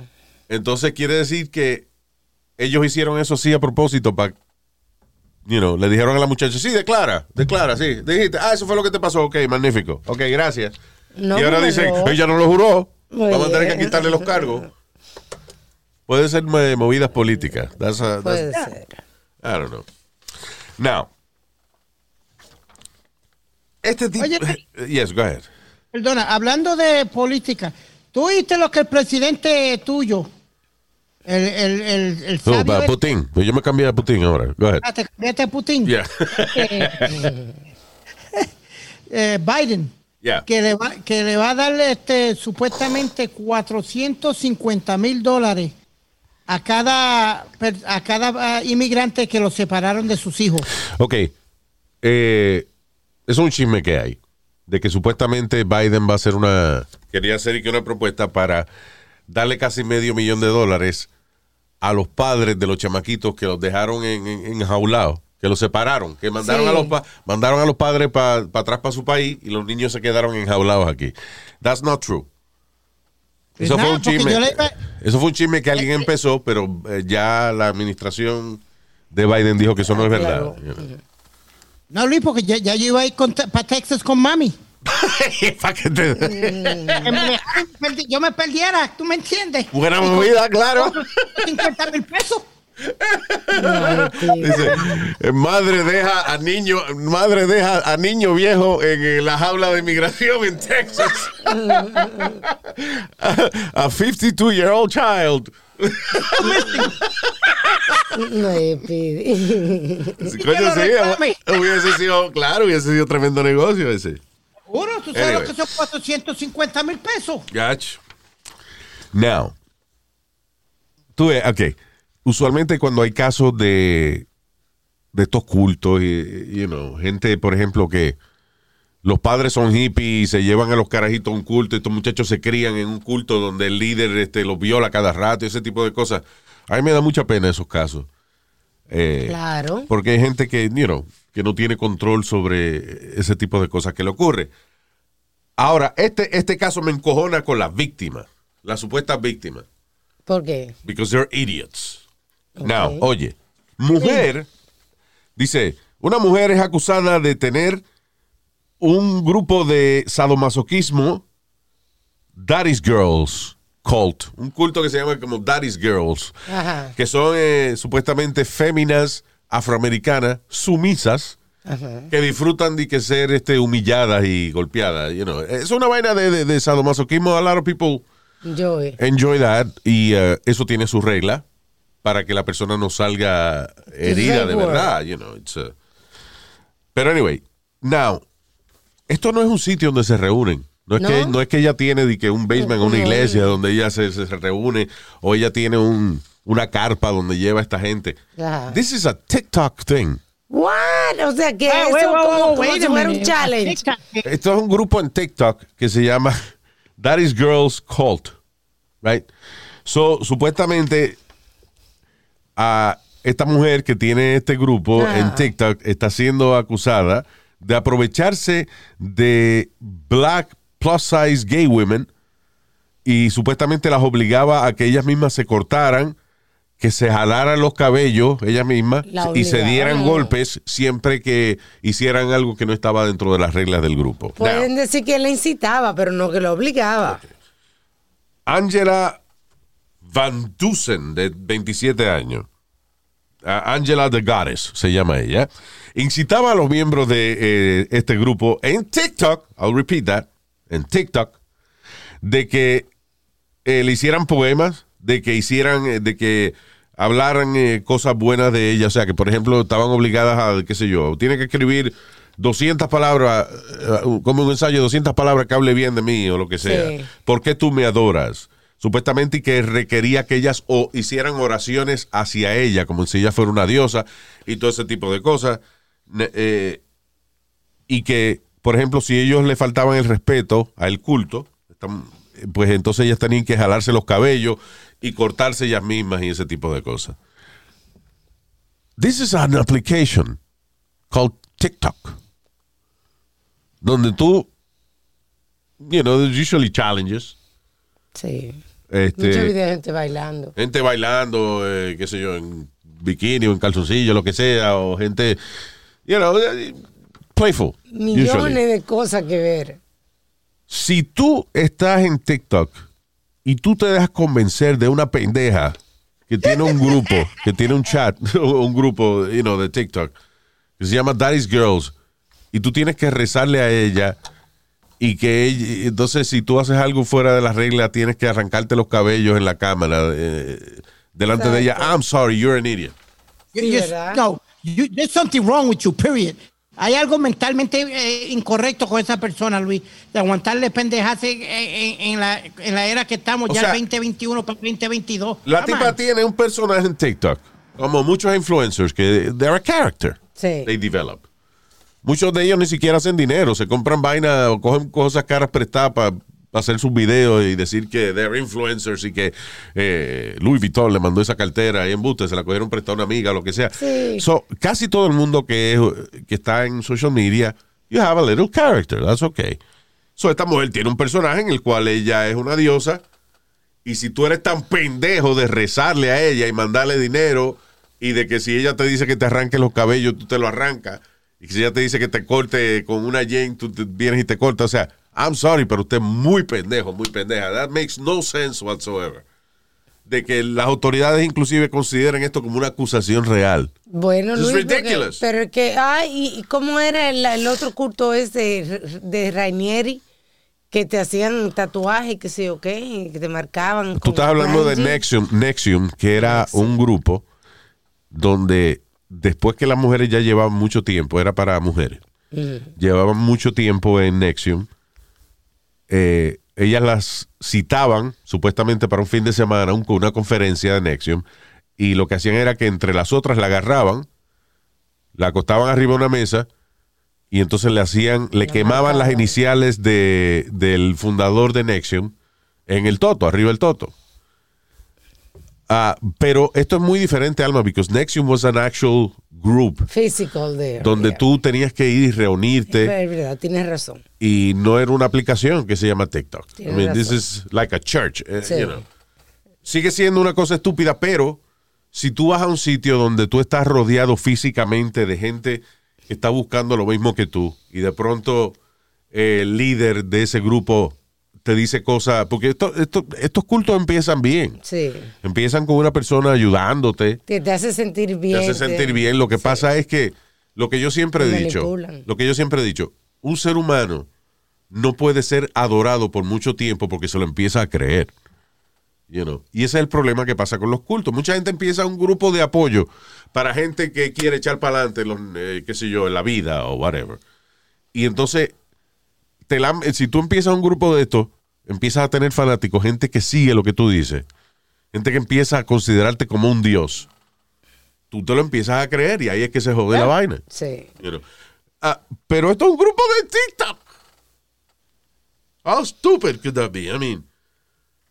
entonces quiere decir que ellos hicieron eso sí a propósito para, you know, le dijeron a la muchacha, sí, declara, declara, sí. Dijiste, ah, eso fue lo que te pasó, ok, magnífico, ok, gracias. No y ahora dicen, ella no lo juró, Muy vamos a tener que quitarle los cargos. Puede ser eh, movidas políticas. That's a- that's- Puede ser. I don't know. Now, este tipo... Oye, yes, go ahead. Perdona, hablando de política, ¿tú viste lo que el presidente tuyo, el, el, el, el sabio para este- Putin. Yo me cambié a Putin ahora. Go ahead. Ah, te cambiaste a Putin? Yeah. Eh, eh, Biden, Yeah. que, le va, que le va a darle este, supuestamente 450 mil dólares a cada, a cada ah, inmigrante que lo separaron de sus hijos. Ok. Eh, es un chisme que hay. De que supuestamente Biden va a hacer una. Quería hacer una propuesta para darle casi medio millón de dólares a los padres de los chamaquitos que los dejaron en, en, enjaulados, que los separaron, que mandaron, Sí. a, los pa- mandaron a los padres para atrás para su país y los niños se quedaron enjaulados aquí. That's not true. Eso nada, fue un chisme. le Eso fue un chisme que alguien empezó, pero eh, ya la administración de Biden dijo que eso no es verdad. You know. No, Luis, porque ya, ya yo iba a ir para Texas con mami. Que te- yo me perdiera, ¿tú me entiendes? Buena movida, claro. 50 mil pesos. Dice, eh, madre deja a niño, madre deja a niño viejo en eh, la jaula de inmigración en Texas. a, a 52 year old child. No, eh, pide. Coño, lo sí, hubiese sido, claro, hubiese sido tremendo negocio ese. Seguro, tú sabes Anyway. que son 450 mil pesos. Gotcha. Now, tú ok. Usualmente cuando hay casos de, de estos cultos, y, you know, gente, por ejemplo, que los padres son hippies y se llevan a los carajitos a un culto y estos muchachos se crían en un culto donde el líder este, los viola cada rato y ese tipo de cosas. A mí me da mucha pena esos casos. Eh, Claro. Porque hay gente que, you know, que no tiene control sobre ese tipo de cosas que le ocurre. Ahora, este, este caso me encojona con las víctimas, las supuestas víctimas, ¿Por qué? because they're idiots. Now, oye, mujer, dice, una mujer es acusada de tener un grupo de sadomasoquismo, Daddy's Girls Cult, un culto que se llama como Daddy's Girls, Ajá. que son eh, supuestamente féminas afroamericanas sumisas que disfrutan de que ser este, humilladas y golpeadas. You know. Es una vaina de, de, de sadomasoquismo. A lot of people eh. enjoy that y eh, eso tiene su regla para que la persona no salga herida de verdad. You know, it's, uh, Pero anyway, now, esto no es un sitio donde se reúnen. No es, ¿No? Que, no es que ella tiene de que un basement, una iglesia donde ella se, se reúne o ella tiene un, una carpa donde lleva a esta gente. Ajá. This is a TikTok thing. What? O sea, que Ah, eso wait, wait, como, wait, como wait si a fuera un challenge. Esto es un grupo en TikTok que se llama Daddy's Girls Cult. Right? So, supuestamente, a esta mujer que tiene este grupo Ah. en TikTok está siendo acusada de aprovecharse de black plus size gay women y supuestamente las obligaba a que ellas mismas se cortaran, que se jalaran los cabellos ellas mismas La y se dieran golpes siempre que hicieran algo que no estaba dentro de las reglas del grupo. Pueden Now, decir que la incitaba, pero no que lo obligaba. Angela Van Dusen, de 27 años. Angela the Goddess se llama ella. Incitaba a los miembros de eh, este grupo en TikTok, I'll repeat that, en TikTok, de que eh, le hicieran poemas, de que hicieran, eh, de que hablaran eh, cosas buenas de ella. O sea, que por ejemplo estaban obligadas a, qué sé yo, tiene que escribir 200 palabras, como un ensayo, 200 palabras que hable bien de mí o lo que sea. Sí. ¿Por qué tú me adoras? Supuestamente que requería que ellas o hicieran oraciones hacia ella, como si ella fuera una diosa y todo ese tipo de cosas. Eh, y que, por ejemplo, si ellos le faltaban el respeto al culto, pues entonces ellas tenían que jalarse los cabellos y cortarse ellas mismas y ese tipo de cosas. This is an application called TikTok, donde tú, you know, there's usually challenges. Sí. Este, Muchos videos de gente bailando. gente bailando, eh, qué sé yo, en bikini o en calzoncillo, lo que sea, o gente, you know, eh, playful. Millones usually. de cosas que ver. Si tú estás en TikTok y tú te dejas convencer de una pendeja que tiene un grupo, que tiene un chat, un grupo, you know, de TikTok, que se llama Daddy's Girls, y tú tienes que rezarle a ella y que ella, entonces si tú haces algo fuera de la regla, tienes que arrancarte los cabellos en la cámara eh, delante de ella. I'm sorry, you're an idiot. No, you- there's something wrong with you, period. Hay algo mentalmente eh, incorrecto con esa persona, Luis, de aguantarle pendejas en, en- en la, en la era que estamos, O ya sea, el 2021 para el 2022. La Come tipa on. tiene un personaje en TikTok, como muchos influencers, que they're a character. Sí. They develop. Muchos de ellos ni siquiera hacen dinero, se compran vaina o cogen cosas caras prestadas para hacer sus videos y decir que they're influencers y que eh, Louis Vuitton le mandó esa cartera y en buste se la cogieron prestada a una amiga, lo que sea. Sí. So, casi todo el mundo que, es- que está en social media, you have a little character, that's okay. So, esta mujer tiene un personaje en el cual ella es una diosa y si tú eres tan pendejo de rezarle a ella y mandarle dinero y de que si ella te dice que te arranque los cabellos, tú te lo arrancas. Y si ella te dice que te corte con una Jane, tú te vienes y te cortas. O sea, I'm sorry, pero usted es muy pendejo, muy pendeja. That makes no sense whatsoever. De que las autoridades inclusive consideren esto como una acusación real. Bueno, It's Luis, porque- ridiculous. pero es que, ay, ¿y y cómo era el, el otro culto ese de Rainieri? Que te hacían tatuajes, que sé yo qué, que te marcaban. Tú estás hablando de. Nexium, Nexium, que era un grupo donde después que las mujeres ya llevaban mucho tiempo, era para mujeres. llevaban mucho tiempo en Nexium. Eh, ellas las citaban supuestamente para un fin de semana, un- una conferencia de Nexium, y lo que hacían era que entre las otras la agarraban, la acostaban arriba de una mesa y entonces le hacían, le quemaban las iniciales de, del fundador de Nexium en el toto, arriba del toto. Ah, pero esto es muy diferente, Alma, because Nexium was an actual group Physical there. donde yeah. tú tenías que ir y reunirte Es verdad, tienes razón. y no era una aplicación que se llama TikTok. I mean, this is like a church, eh, Sí. you know. Sigue siendo una cosa estúpida, pero si tú vas a un sitio donde tú estás rodeado físicamente de gente que está buscando lo mismo que tú y de pronto el líder de ese grupo te dice cosas, porque esto- esto- estos cultos empiezan bien. Sí. Empiezan con una persona ayudándote, Te, te hace sentir bien. te hace sentir bien. Lo que pasa es que lo que yo siempre he dicho, lo que yo siempre he dicho, un ser humano no puede ser adorado por mucho tiempo porque se lo empieza a creer. You know? Y ese es el problema que pasa con los cultos. Mucha gente empieza un grupo de apoyo para gente que quiere echar para adelante, los, eh, qué sé yo, en la vida o whatever. Y entonces, te la- si tú empiezas un grupo de estos, empiezas a tener fanáticos, gente que sigue lo que tú dices, gente que empieza a considerarte como un dios. Tú te lo empiezas a creer y ahí es que se jode la vaina. Sí. you know. Ah, pero esto es un grupo de TikTok. How stupid could that be? I mean,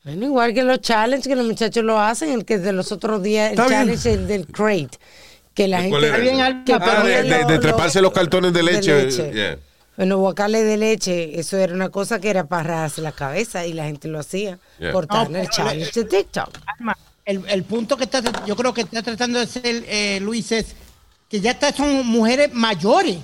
Bueno, igual que los challenges que los muchachos lo hacen, el que de los otros días, el challenge el del crate. Que la ¿Cuál gente. bien, que pero Ah, de, de- de lo- treparse los cartones de leche. yeah. Bueno, guacales de leche, eso era una cosa que era para rasarse la cabeza y la gente lo hacía Yeah. por estar No, en el challenge de TikTok. Alma, el, el punto que está, yo creo que está tratando de hacer eh, Luis es que ya está, son mujeres mayores.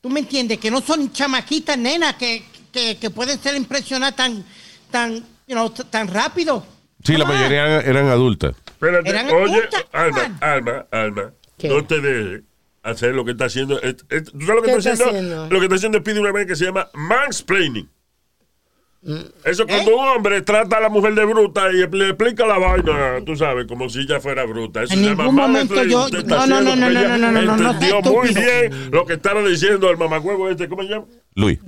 ¿Tú me entiendes? Que no son chamaquitas, nenas, que, que, que pueden ser impresionadas tan, tan, you know, tan rápido. Sí, la mayoría eran, eran adultas. Espérate, Eran oye, adultas, Alma. Alma, Alma, ¿Qué? no te dejes hacer lo que está haciendo. es- es- ¿Tú sabes lo que ¿Qué está está haciendo? haciendo? Lo que está haciendo es pide una vez que se llama mansplaining. Mm. Eso es cuando ¿Eh? un hombre trata a la mujer de bruta y le explica la vaina, tú sabes, como si ella fuera bruta. Eso En se llama ningún momento mansplaining. yo- no, no, no, no, no, no, no, no, no, Entendió muy bien lo que estaba diciendo el mamacuevo este, ¿cómo se llama? Luis.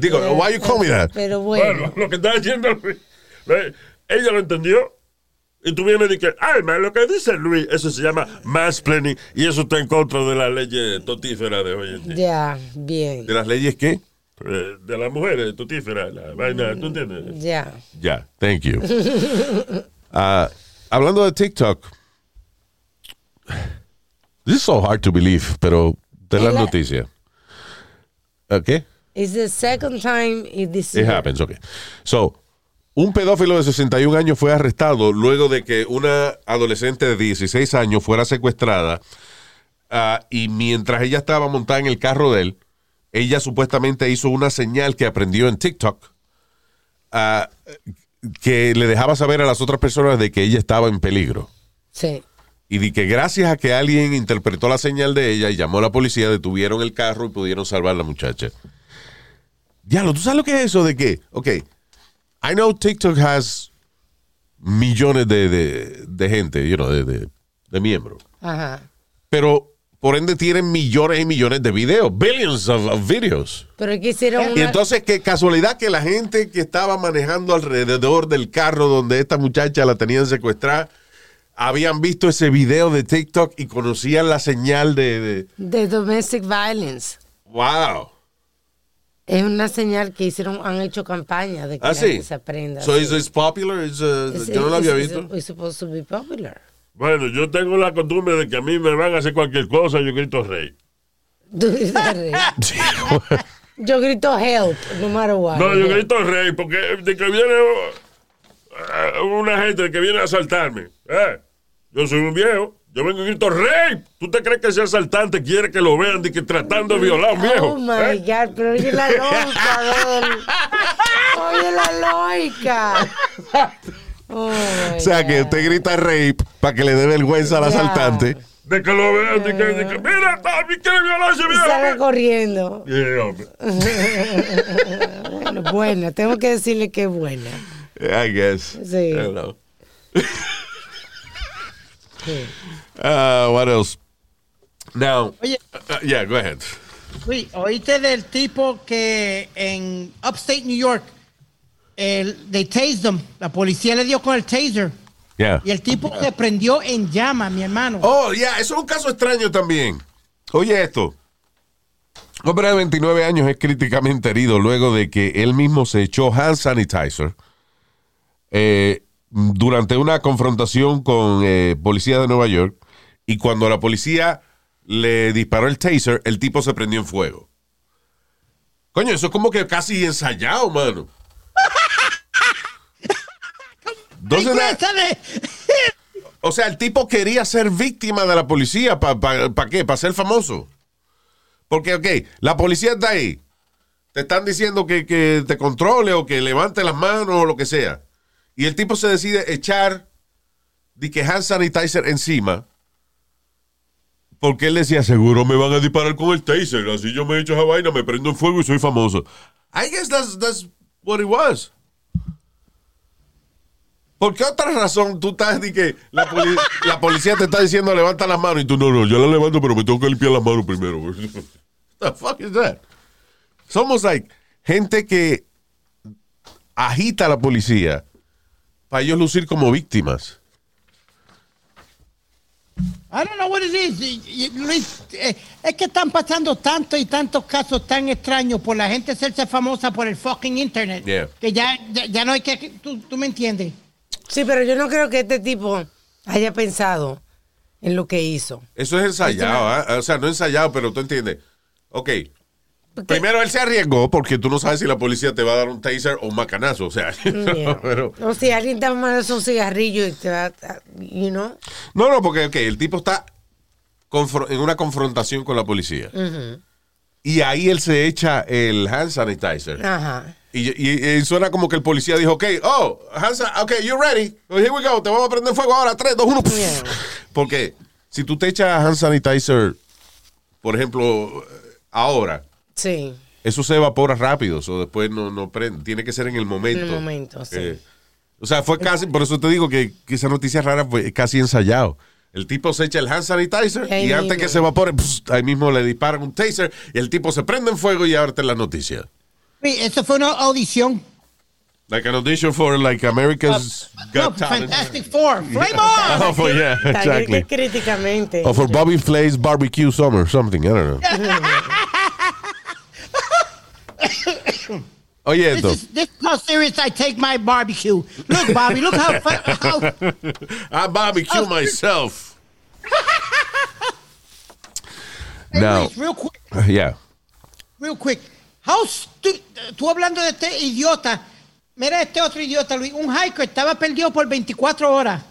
Digo, why you call me that? Pero bueno, Bueno, lo que está diciendo Luis. Ella lo entendió. Y tú vienes y dices, Alma, lo que dice Luis, eso se llama mansplaining. Y eso está en contra de la ley totífera de hoy en día. ya, bien. ¿De las leyes qué? Eh, De las mujeres totíferas, la vaina, ¿tú entiendes? Ya. Ya, thank you. Ah, hablando de TikTok, this is so hard to believe, pero de las noticias. ¿Qué? It's the second time it this It happens, okay. So, un pedófilo de 61 años fue arrestado luego de que una adolescente de 16 años fuera secuestrada ah, y mientras ella estaba montada en el carro de él, ella supuestamente hizo una señal que aprendió en TikTok ah, que le dejaba saber a las otras personas de que ella estaba en peligro. Sí. Y de que gracias a que alguien interpretó la señal de ella y llamó a la policía, detuvieron el carro y pudieron salvar a la muchacha. Diablo, ¿tú sabes lo que es eso de que, ok, I know TikTok has millones de, de- de gente, you know, de, de- de miembros, Ajá. pero por ende tienen millones y millones de videos, billions of, of videos. Pero es que hicieron Y una... entonces, qué casualidad que la gente que estaba manejando alrededor del carro donde esta muchacha la tenían secuestrada, habían visto ese video de TikTok y conocían la señal de, de- de domestic violence. wow. Es una señal que hicieron, han hecho campaña de que Ah, la sí. gente se aprenda. So sí. is this popular? Is, uh, It's- yo no lo había visto. It's, supposed to be popular. Bueno, yo tengo la costumbre de que a mí me van a hacer cualquier cosa, yo grito rey. Tú dices, Yo grito help, no matter what. No, yo grito rey porque de que viene eh, una gente que viene a asaltarme. Eh, yo soy un viejo. Yo vengo y grito rey. ¿Tú te crees que ese asaltante quiere que lo vean de que tratando de violar a un viejo? Oh my Eh? God, pero oye la lógica. Oye la lógica. Oh o sea, que usted grita rape para que le dé vergüenza al asaltante. De que lo vean, de que, de que mira, quiere violar a ese Y viejo. sale corriendo. Yeah. Bueno, buena, tengo que decirle que es buena. I guess. Sí. I don't know. Uh, what else? Now, Oye, uh, yeah, go ahead. Luis, oíste del tipo que en Upstate New York, el, they tased him. La policía le dio con el taser. Yeah. Y el tipo se prendió en llama, mi hermano. Oh, ya, eso es un caso extraño también. Oye esto. Hombre de 29 años es críticamente herido luego de que él mismo se echó hand sanitizer eh, durante una confrontación con eh, policía de Nueva York y cuando la policía le disparó el taser, el tipo se prendió en fuego. Coño, eso es como que casi ensayado, mano. Entonces, o sea, el tipo quería ser víctima de la policía. ¿Para qué? ¿Para ser famoso? Porque, ok, la policía está ahí. Te están diciendo que, que te controle o que levante las manos o lo que sea. Y el tipo se decide echar de que hand sanitizer encima. Porque él decía, seguro me van a disparar con el taser. Así yo me echo esa vaina, me prendo en fuego y soy famoso. I guess that's, that's what it was. ¿Por qué otra razón tú estás de que la policía te está diciendo levanta las manos y tú no, no, yo la levanto, pero me tengo que limpiar las manos primero? What the fuck is that? Somos like gente que agita a la policía para ellos lucir como víctimas. I don't know what it is. Luis, eh, es que están pasando tantos y tantos casos tan extraños por la gente hacerse famosa por el fucking internet. Yeah. Que ya, ya, ya no hay que. Tú, tú me entiendes. Sí, pero yo no creo que este tipo haya pensado en lo que hizo. Eso es ensayado, ¿ah? o sea, no ensayado, pero tú entiendes. Ok. Primero él se arriesgó porque tú no sabes si la policía te va a dar un taser o un macanazo, o sea. Yeah. pero, O si alguien te va a mandar un cigarrillo y te va a, you know. no, no, porque ok, el tipo está en una confrontación con la policía. Y ahí él se echa el hand sanitizer. Ajá. Y, y- y suena como que el policía dijo, ok, oh, hand sa- ok, you ready? Here we go, te vamos a prender fuego ahora, 3, 2, 1. Yeah. Porque si tú te echas hand sanitizer, por ejemplo, ahora, Sí. eso se evapora rápido, o después no, no prende. Tiene que ser en el momento. En el momento, sí. Eh, o sea, fue casi, por eso te digo que, que esa noticia rara fue casi ensayado. El tipo se echa el hand sanitizer Ahí y antes mismo. que se evapore, pss, ahí mismo le disparan un taser y el tipo se prende en fuego y ahora está en la noticia. Luis, eso fue una audición. Like an audition for like America's No, Got Talent. Fantastic Four. Flame on! Oh, for- yeah, exactly. crí- críticamente. Or for Bobby Flay's Barbecue Summer, something, I don't know. Oye, This esto. is, this is how serious I take my barbecue. Look, Bobby, look how, how I barbecue Oh. myself. Now, real quick, yeah. real quick. How stu- tú hablando de este idiota. Mira este otro idiota, Luis. Un hiker estaba perdido por 24 horas.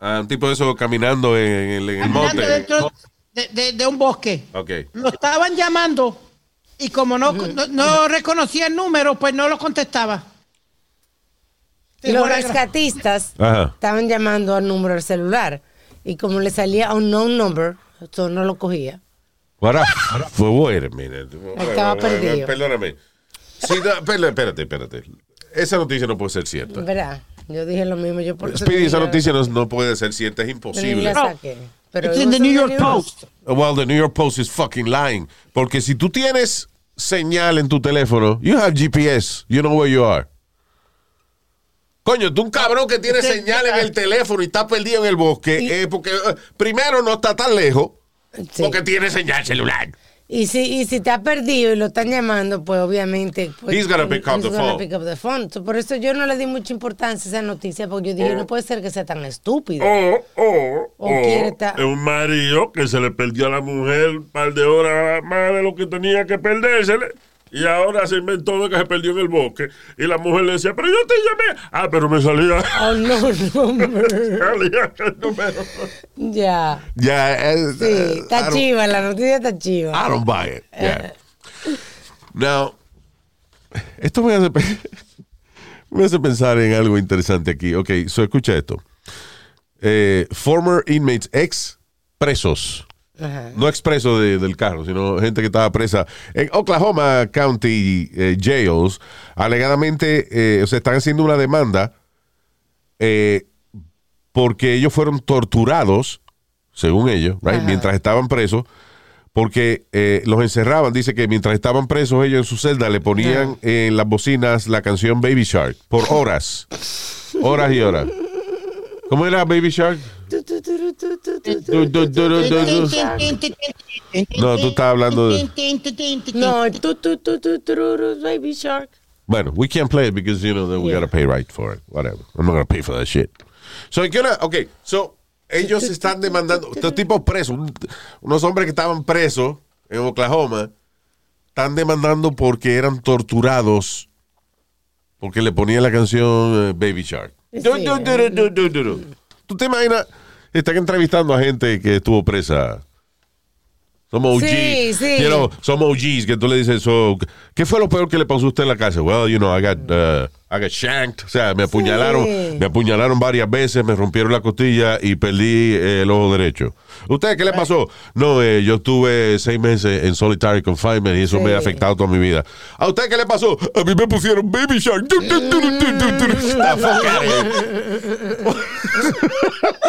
Ah, un tipo de eso caminando en, el- en el caminando monte. dentro de, de- de un bosque. Ok. Lo estaban llamando y como no, no, no reconocía el número, pues no lo contestaba. Y los rescatistas Ajá. estaban llamando al número del celular. Y como le salía un no number, eso no lo cogía. What up? Well, wait a minute. Estaba perdido. Perdóname. Sí, no, espérate, espérate, espérate. Esa noticia no puede ser cierta. ¿Verdad? Yo dije lo mismo. Yo por Speedy, esa noticia no, no puede ser cierta, es imposible. saqué. Pero It's in the New York. Post. Well, the New York Post is fucking lying. Porque si tú tienes señal en tu teléfono, you have GPS, you know where you are. Coño, tú un cabrón que tiene señal en el teléfono y está perdido en el bosque, eh, porque eh, primero no está tan lejos, Sí. porque tiene señal celular. Y si, y si está perdido y lo están llamando, pues obviamente. Pues, He's gonna pick up he's the gonna phone. pick up the phone. So, por eso yo no le di mucha importancia a esa noticia, porque yo dije, no puede ser que sea tan estúpido. O, o, O estar- es un marido que se le perdió a la mujer un par de horas más de lo que tenía que perdérsele. Y ahora se inventó de que se perdió en el bosque. Y la mujer le decía, pero yo te llamé. Ah, pero me salía, Oh, no, number. salía el número. ya. Ya, eh, Sí, I está don't- chiva, la noticia está I chiva. don't buy it. Yeah. Now, esto me hace, me hace pensar en algo interesante aquí. Ok, so escucha esto. Eh, former inmates, ex presos. Ajá. No expreso de- del carro, sino gente que estaba presa en Oklahoma County eh, Jails. Alegadamente, eh, o sea, están haciendo una demanda eh, porque ellos fueron torturados, según ellos, right, mientras estaban presos, porque los encerraban. Dice que mientras estaban presos ellos en su celda le ponían en las bocinas la canción Baby Shark por horas. Horas y horas. ¿Cómo era Baby Shark? No, tú estás hablando de... No, Baby Shark. Bueno, we can't play it because, you know, then we Yeah. gotta pay right for it. Whatever. I'm not gonna pay for that shit. So, ¿qué hora? Ok, so, ellos están demandando, estos tipos presos, un- unos hombres que estaban presos en Oklahoma, están demandando porque eran torturados porque le ponían la canción eh, Baby Shark. Du- du- du. ¿Tú te imaginas? Están entrevistando a gente que estuvo presa. Somos OGs. Sí, sí. You know, somos OGs que tú le dices, so, ¿qué fue lo peor que le pasó a usted en la casa? Well, you know, I got, uh, I got shanked. O sea, me apuñalaron, Sí. me apuñalaron varias veces, me rompieron la costilla y perdí eh, el ojo derecho. ¿Usted qué le pasó? No, eh, yo estuve seis meses en solitary confinement y eso me ha afectado toda mi vida. ¿A usted qué le pasó? A mí me pusieron baby shark.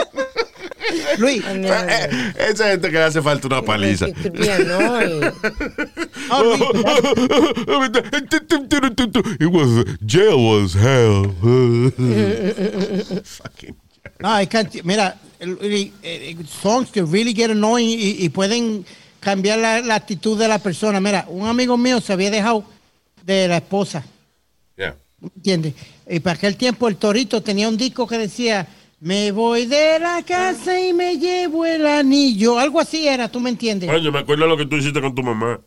Luis, No, no. Eh, Esa gente que le hace falta una paliza. Que- que oh, Luis, It was jail was hell. Fucking. no, I can't- mira, songs que really get annoying y, y pueden cambiar la, la actitud de la persona. Mira, un amigo mío se había dejado de la esposa, Yeah. ¿me ¿entiendes? Y para aquel tiempo el Torito tenía un disco que decía, me voy de la casa y me llevo el anillo. Algo así era, ¿tú me entiendes? Coño, me acuerdo lo que tú hiciste con tu mamá.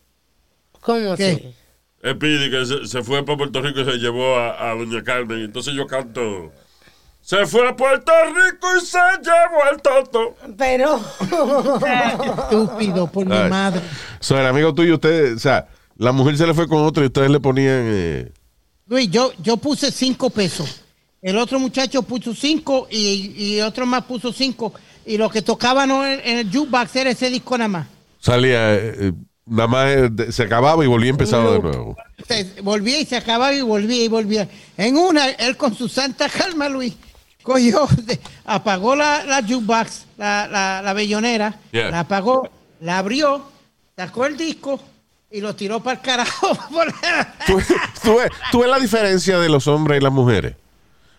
¿Cómo ¿Qué? así? El Pidi que se, se fue para Puerto Rico y se llevó a, a Doña Carmen. Entonces yo canto. Se fue a Puerto Rico y se llevó al toto. Pero. Estúpido, por mi madre. So, el amigo tuyo, usted, o sea, la mujer se le fue con otro y ustedes le ponían. eh, Luis, yo, yo puse cinco pesos. El otro muchacho puso cinco y, y otro más puso cinco. Y lo que tocaban en, en el jukebox era ese disco nada más. salía, eh, eh, nada más eh, se acababa y volvía a empezar de nuevo. Se volvía y se acababa y volvía y volvía. En una, él con su santa calma, Luis, cogió, apagó la, la jukebox, la, la, la bellonera, Yeah. la apagó, la abrió, sacó el disco y lo tiró para el carajo. ¿Tú, tú ves, tú ves la diferencia de los hombres y las mujeres.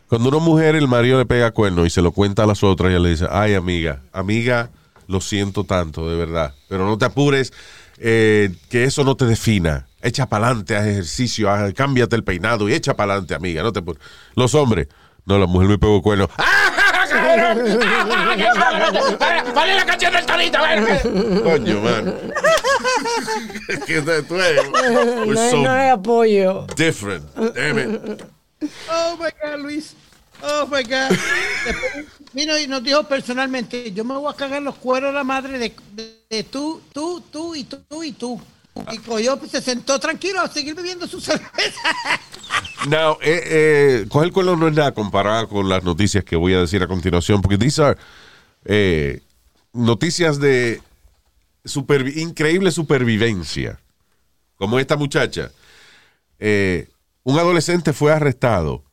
Cuando una mujer, el marido le pega cuerno y se lo cuenta a las otras, ella le dice, ay amiga, amiga, lo siento tanto, de verdad, pero no te apures, eh, que eso no te defina. Echa para adelante, haz ejercicio, haz- cámbiate el peinado y echa para adelante, amiga, no te apures. Los hombres, no, la mujer me pegó cuerno. ¡Vale la canción del torito! Coño, man. Es que tú eres- no, so no hay apoyo. different. Damn it. Oh my God, Luis. Oh my God. Después Vino y nos dijo personalmente: Yo me voy a cagar los cueros a la madre de, de- tú, tú, tú y tú, y tú. Y cogió, pues, se sentó tranquilo a seguir bebiendo su cerveza. Now, eh, eh, coger cuerno no es nada comparado con las noticias que voy a decir a continuación, porque these are eh, noticias de supervi- increíble supervivencia. Como esta muchacha. Eh, un adolescente fue arrestado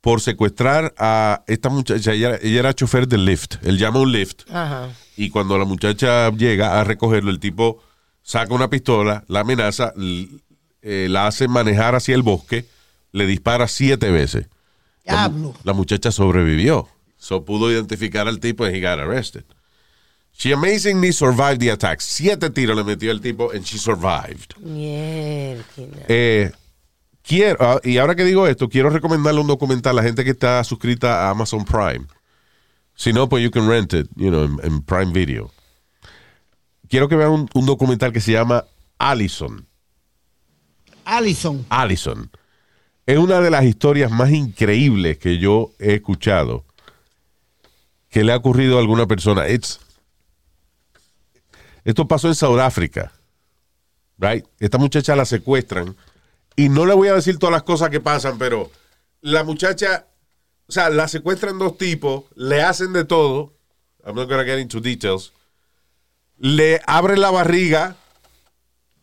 por secuestrar a esta muchacha. Ella, ella era chofer del Lyft. Él llama un Lyft. Ajá. Y cuando la muchacha llega a recogerlo, el tipo saca una pistola, la amenaza, eh, la hace manejar hacia el bosque, le dispara siete veces. La, la muchacha sobrevivió. So pudo identificar al tipo y he got arrested. She amazingly survived the attack. Siete tiros le metió el tipo and she survived. Mierda. Eh, quiero, ah, y ahora que digo esto, quiero recomendarle un documental a la gente que está suscrita a Amazon Prime. Si no, pues you can rent it, you know, en, en Prime Video. Quiero que vean un, un documental que se llama Allison. Allison. Allison. Es una de las historias más increíbles que yo he escuchado que le ha ocurrido a alguna persona. It's- esto pasó en Sudáfrica. Right? Esta muchacha la secuestran y no le voy a decir todas las cosas que pasan, pero la muchacha, o sea, la secuestran dos tipos, le hacen de todo. I'm not gonna get into details. Le abren la barriga,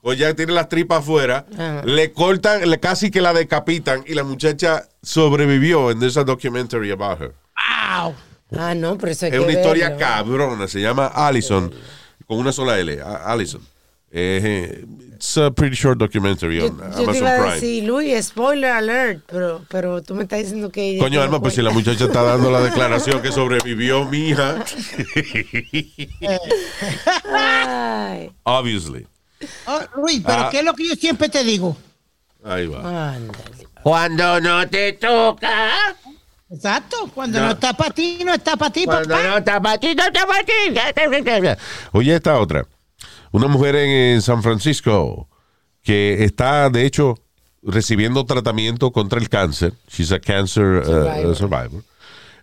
o ya tiene las tripas afuera, le cortan, le casi que la decapitan y la muchacha sobrevivió. And there's a documentary about her. ¡Wow! Ah, no, pero eso hay Es que una historia cabrona, se llama Allison, con una sola L, Allison. Eh, it's a pretty short documentary Yo, on yo te Amazon iba a Prime. decir, Luis, spoiler alert, pero, pero tú me estás diciendo que... ella Coño, Alma, pues si la muchacha está dando la declaración que sobrevivió mi hija. Obviously. Oh, Luis, pero Ah. ¿qué es lo que yo siempre te digo? Ahí va. Cuando no te toca. Exacto. Cuando No. no, está para ti, no está para ti, Cuando papá. no está para ti, no está para ti. Oye, esta otra. Una mujer en, en San Francisco que está, de hecho, recibiendo tratamiento contra el cáncer. She's a cancer uh, Survivor. survivor.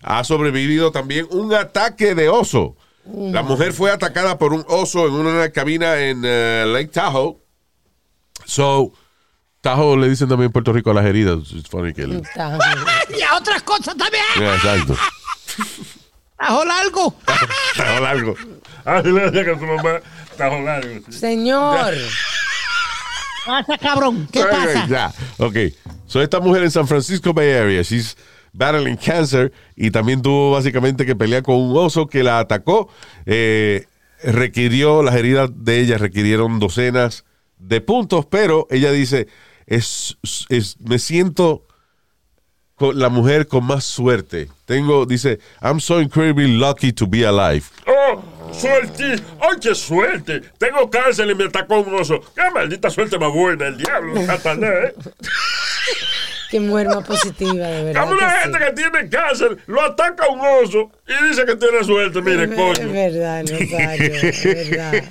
Ha sobrevivido también un ataque de oso. La mujer fue atacada por un oso en una cabina en uh, Lake Tahoe. So, Tahoe le dicen también en Puerto Rico a las heridas. It's funny que... le- Está- Y a otras cosas también. Yeah, exacto. Ajo largo. Tahoe largo. Ah, le decía que tu mamá está jugando. sí. Señor, pasa, cabrón? ¿Qué pasa? Ya, ok. So, esta mujer en San Francisco Bay Area, she's battling cancer y también tuvo básicamente que pelear con un oso que la atacó. Eh, requirió, las heridas de ella requirieron docenas de puntos, pero ella dice, es, es, me siento la mujer con más suerte. Tengo, dice, I'm so incredibly lucky to be alive. ¡Oh! ¡Suerte! ¡Ay, qué suerte! Tengo cáncer y me atacó un oso. ¡Qué maldita suerte más buena! El diablo, Satanás, ¿eh? qué mujer más positiva, de verdad. Como una que gente sí. que tiene cáncer, lo ataca un oso y dice que tiene suerte. Mire, Es coño. verdad, Nazario, es verdad.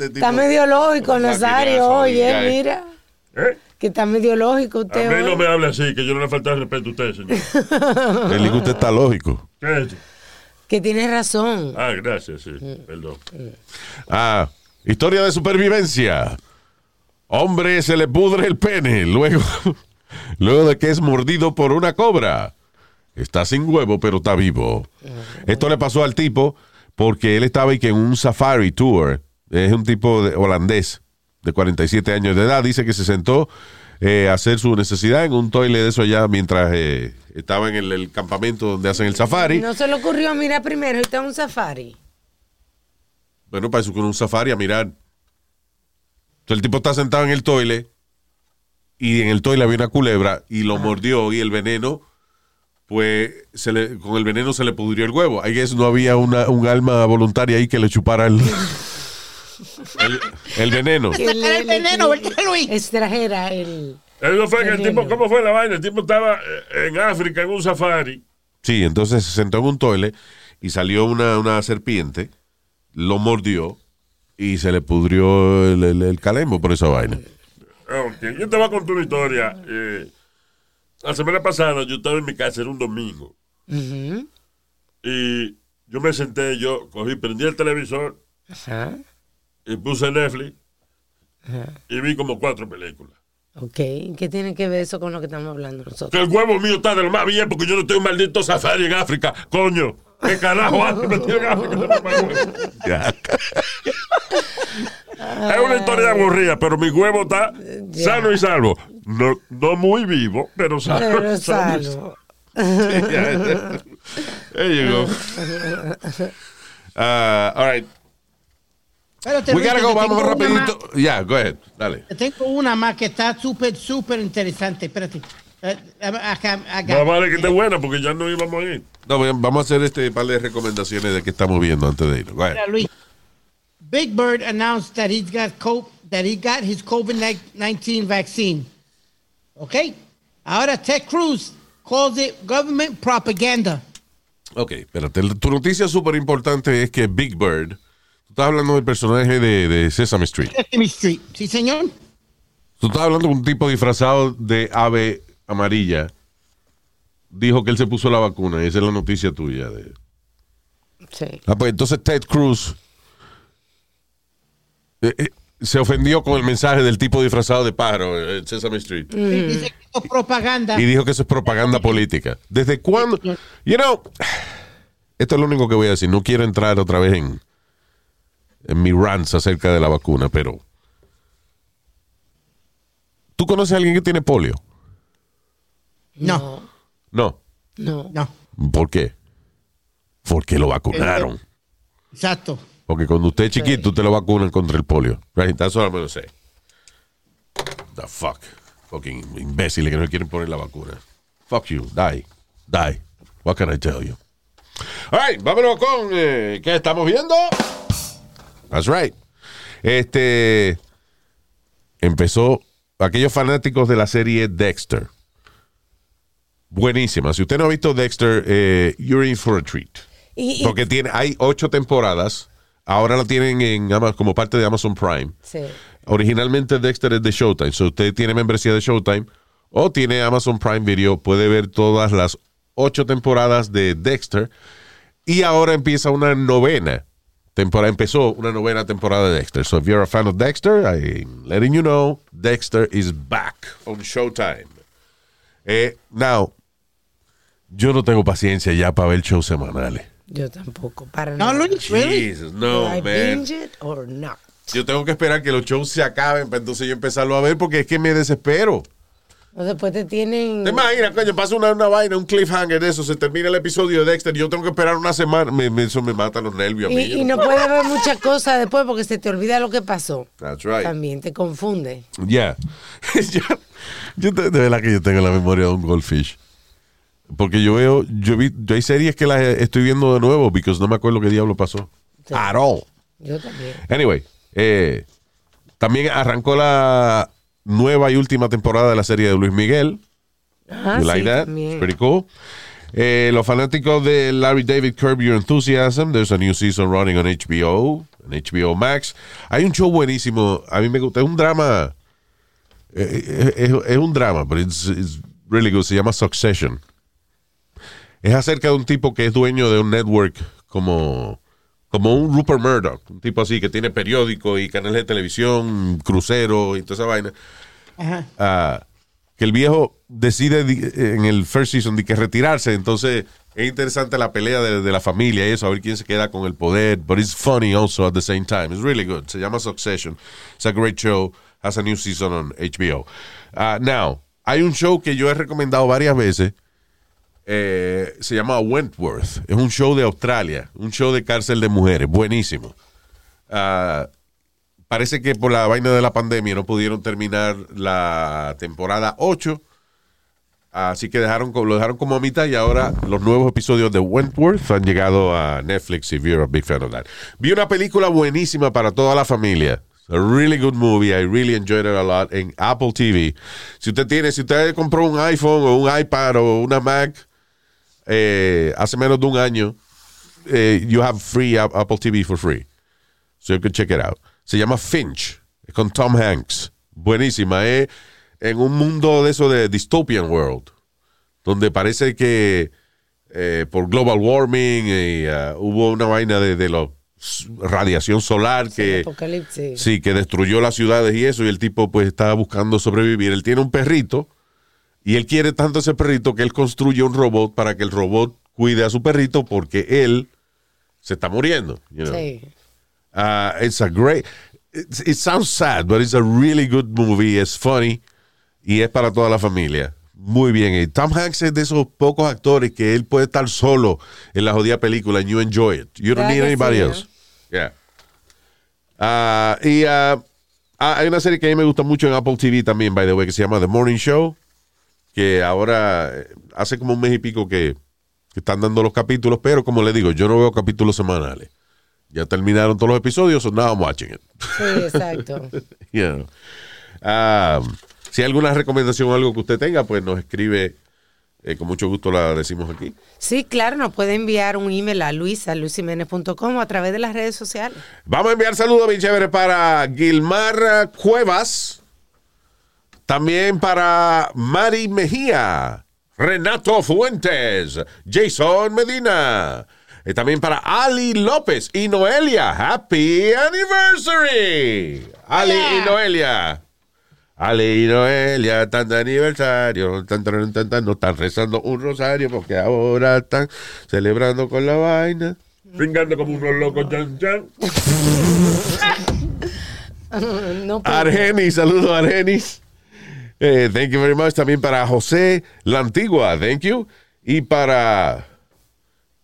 Está Está medio lógico, Nazario, oye, eh. mira. ¿Eh? Que está medio lógico A usted. mí no me hable así, que yo no le falta el respeto a usted, señor. El usted está lógico. ¿Qué es eso? Que tienes razón. Ah, gracias, sí. Perdón. Ah, historia de supervivencia. Hombre se le pudre el pene luego, luego de que es mordido por una cobra. Está sin huevo, pero está vivo. Esto le pasó al tipo porque él estaba y que en un safari tour. Es un tipo de, holandés de 47 años de edad. Dice que se sentó eh, a hacer su necesidad en un toile de eso allá mientras eh, estaba en el, el campamento donde hacen el safari. No se le ocurrió mirar primero, está en un safari. Bueno, para eso con un safari a mirar. Entonces el tipo está sentado en el toile y en el toile había una culebra y lo mordió y el veneno, pues se le, con el veneno se le pudrió el huevo. Ahí es no había una, un alma voluntaria ahí que le chupara el, el, el veneno. El veneno, ¿verdad, Luis? Extrajera el. Eso fue que el tipo, ¿cómo fue la vaina? El tipo estaba eh, en África en un safari. Sí, entonces se sentó en un toile y salió una, una serpiente, lo mordió y se le pudrió el, el, el calembo por esa vaina. Ah, ok. Yo te voy a contar una historia. Eh, la semana pasada yo estaba en mi casa, era un domingo. Y yo me senté, yo cogí, prendí el televisor. Y puse Netflix y vi como cuatro películas. Ok, ¿qué tiene que ver eso con lo que estamos hablando nosotros? Que el huevo mío está de lo más bien porque yo no estoy un maldito safari en África, coño. ¿Qué carajo hace metido en África? Ya. Es una historia aburrida, pero mi huevo está sano y salvo. No, no muy vivo, pero sano. Pero sano y salvo. There you go. Uh, all right. Espérate, We gotta go. te Vamos rapidito. Yeah, go ahead. Dale. tengo una más que está súper, súper interesante. Espérate. Eh, acá, acá. Más vale que esté buena porque ya no íbamos a ir. No, vamos a hacer este par de recomendaciones de que estamos viendo antes de ir. Go ahead. Luis. Big Bird announced that he's got co- that he got his COVID-19 vaccine. Okay? Ahora Ted Cruz calls it government propaganda. Ok, espérate. Tu noticia súper importante es que Big Bird, estás hablando del personaje de, de Sesame Street. Sesame Street. ¿Sí, señor? Tú estás hablando de un tipo disfrazado de ave amarilla. Dijo que él se puso la vacuna. Esa es la noticia tuya. De... Sí. Ah, pues entonces Ted Cruz eh, eh, se ofendió con el mensaje del tipo disfrazado de pájaro en Sesame Street. Dice que esto es propaganda. Y dijo que eso es propaganda política. ¿Desde cuándo? You know, esto es lo único que voy a decir. No quiero entrar otra vez en, en mi rants acerca de la vacuna, pero. ¿Tú conoces a alguien que tiene polio? No, No. No. no. ¿Por qué? Porque lo vacunaron. Exacto. Porque cuando usted es chiquito, usted lo vacunan contra el polio. Right? That's what I'm gonna say. The fuck. Fucking imbéciles que no quieren poner la vacuna. Fuck you. Die. Die. What can I tell you? All right, vámonos con eh, ¿qué estamos viendo? That's right. Este empezó aquellos fanáticos de la serie Dexter. Buenísima. Si usted no ha visto Dexter, eh, you're in for a treat. Y, y- Porque tiene, hay ocho temporadas. Ahora la tienen en como parte de Amazon Prime. sí. Originalmente Dexter es de Showtime. Si usted tiene membresía de Showtime o tiene Amazon Prime Video, puede ver todas las ocho temporadas de Dexter. Y ahora empieza una novena temporada. Empezó una novena temporada de Dexter. So if you're a fan of Dexter, I'm letting you know, Dexter is back on Showtime. Eh, now, yo no tengo paciencia ya para ver shows semanales. Yo tampoco. Para No, nada. Luis, really? Jesus, Do no, I man. binge it or not? Yo tengo que esperar que los shows se acaben para entonces yo empezarlo a ver porque es que me desespero. Después te tienen. ¿Te imaginas, coño? Pasa una, una vaina, un cliffhanger de eso, se termina el episodio de Dexter y yo tengo que esperar una semana. Me, me- eso me mata los nervios Y, no puedes ver muchas cosas después porque se te olvida lo que pasó. That's right. También te confunde. Ya. yo, yo de verdad que yo tengo la memoria de un goldfish. Porque yo veo, yo vi, yo hay series que las estoy viendo de nuevo porque no me acuerdo qué diablo pasó. Sí. At all. Yo también. Anyway, eh, también arrancó la nueva y última temporada de la serie de Luis Miguel. Ah, You like sí, that? It's pretty cool. Eh, los fanáticos de Larry David Curb Your Enthusiasm, there's a new season running on HBO, on HBO Max. Hay un show buenísimo, a mí me gusta, es un drama, eh, es, es un drama, but it's, it's really good, se llama Succession. Es acerca de un tipo que es dueño de un network como, como un Rupert Murdoch, un tipo así que tiene periódico y canales de televisión, crucero y toda esa vaina Ajá. ah, que el viejo decide di- en el first season de que retirarse, entonces es interesante la pelea de, de la familia y eso, a ver quién se queda con el poder, but it's funny also at the same time. It's really good. Se llama Succession. It's a great show. Has a new season on HBO. Ah, now, hay un show que yo he recomendado varias veces. Eh, se llama Wentworth. Es un show de Australia, un show de cárcel de mujeres. Buenísimo. Ah, parece que por la vaina de la pandemia no pudieron terminar la temporada 8. Así que dejaron, lo dejaron como a mitad y ahora los nuevos episodios de Wentworth han llegado a Netflix if you're a big fan of that. Vi una película buenísima para toda la familia. A really good movie. I really enjoyed it a lot en Apple TV. Si usted tiene, si usted compró un iPhone o un iPad o una Mac eh, hace menos de un año, eh, you have free App- Apple TV for free. So you can check it out. Se llama Finch, es con Tom Hanks. Buenísima. Es en un mundo de eso de dystopian world, donde parece que eh, por global warming y, uh, hubo una vaina de, de la radiación solar que sí que destruyó las ciudades y eso y el tipo pues estaba buscando sobrevivir. Él tiene un perrito y él quiere tanto ese perrito que él construye un robot para que el robot cuide a su perrito porque él se está muriendo. you know. Sí. Uh, it's a great. It, it sounds sad, but it's a really good movie. It's funny y es para toda la familia. Muy bien. Y Tom Hanks es de esos pocos actores que él puede estar solo en la jodida película and you enjoy it. You don't ¿Verdad need anybody else. Yeah. Ah, y ah, hay una serie que a mí me gusta mucho en Apple TV también, by the way, que se llama The Morning Show, que ahora eh, hace como un mes y pico que, que están dando los capítulos, pero como le digo, yo no veo capítulos semanales. Ya terminaron todos los episodios, so now I'm watching it. Sí, exacto. You know. Ah, si hay alguna recomendación o algo que usted tenga, pues nos escribe, eh, con mucho gusto la decimos aquí. Sí, claro, nos puede enviar un email a luisa, luisimenez.com o a través de las redes sociales. Vamos a enviar saludos bien chévere para Gilmar Cuevas. También para Mari Mejía, Renato Fuentes, Jason Medina. Y también para Ali López y Noelia. Happy Anniversary. Ali y Noelia. Ali y Noelia, tan de aniversario, tan, tan, tan, tan, no están rezando un rosario porque ahora están celebrando con la vaina. Pringando como unos locos, chan, chan. No, Argenis, saludos Argenis. Eh, thank you very much. También para José La Antigua, thank you. Y para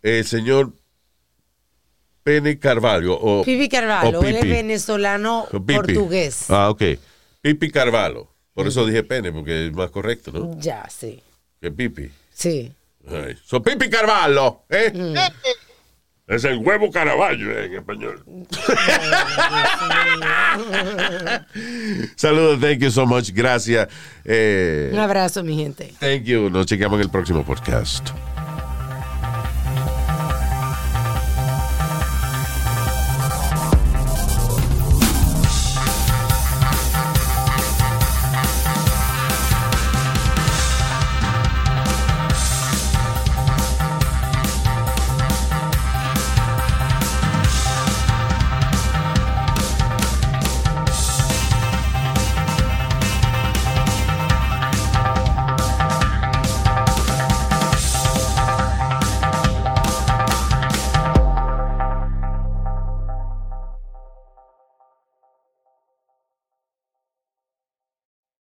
el señor Pene Carvalho. O, Pipi Carvalho, o él es venezolano Pipi. portugués. Ah, ok. Pipi Carvalho. Por eso dije pene, porque es más correcto, ¿no? Ya, sí. Que Pipi. Sí. Ay. So, Pipi Carvalho, ¿eh? Es el huevo caraballo en español. Saludos, thank you so much. Gracias. Eh, Un abrazo, mi gente. thank you. Nos chequeamos en el próximo podcast.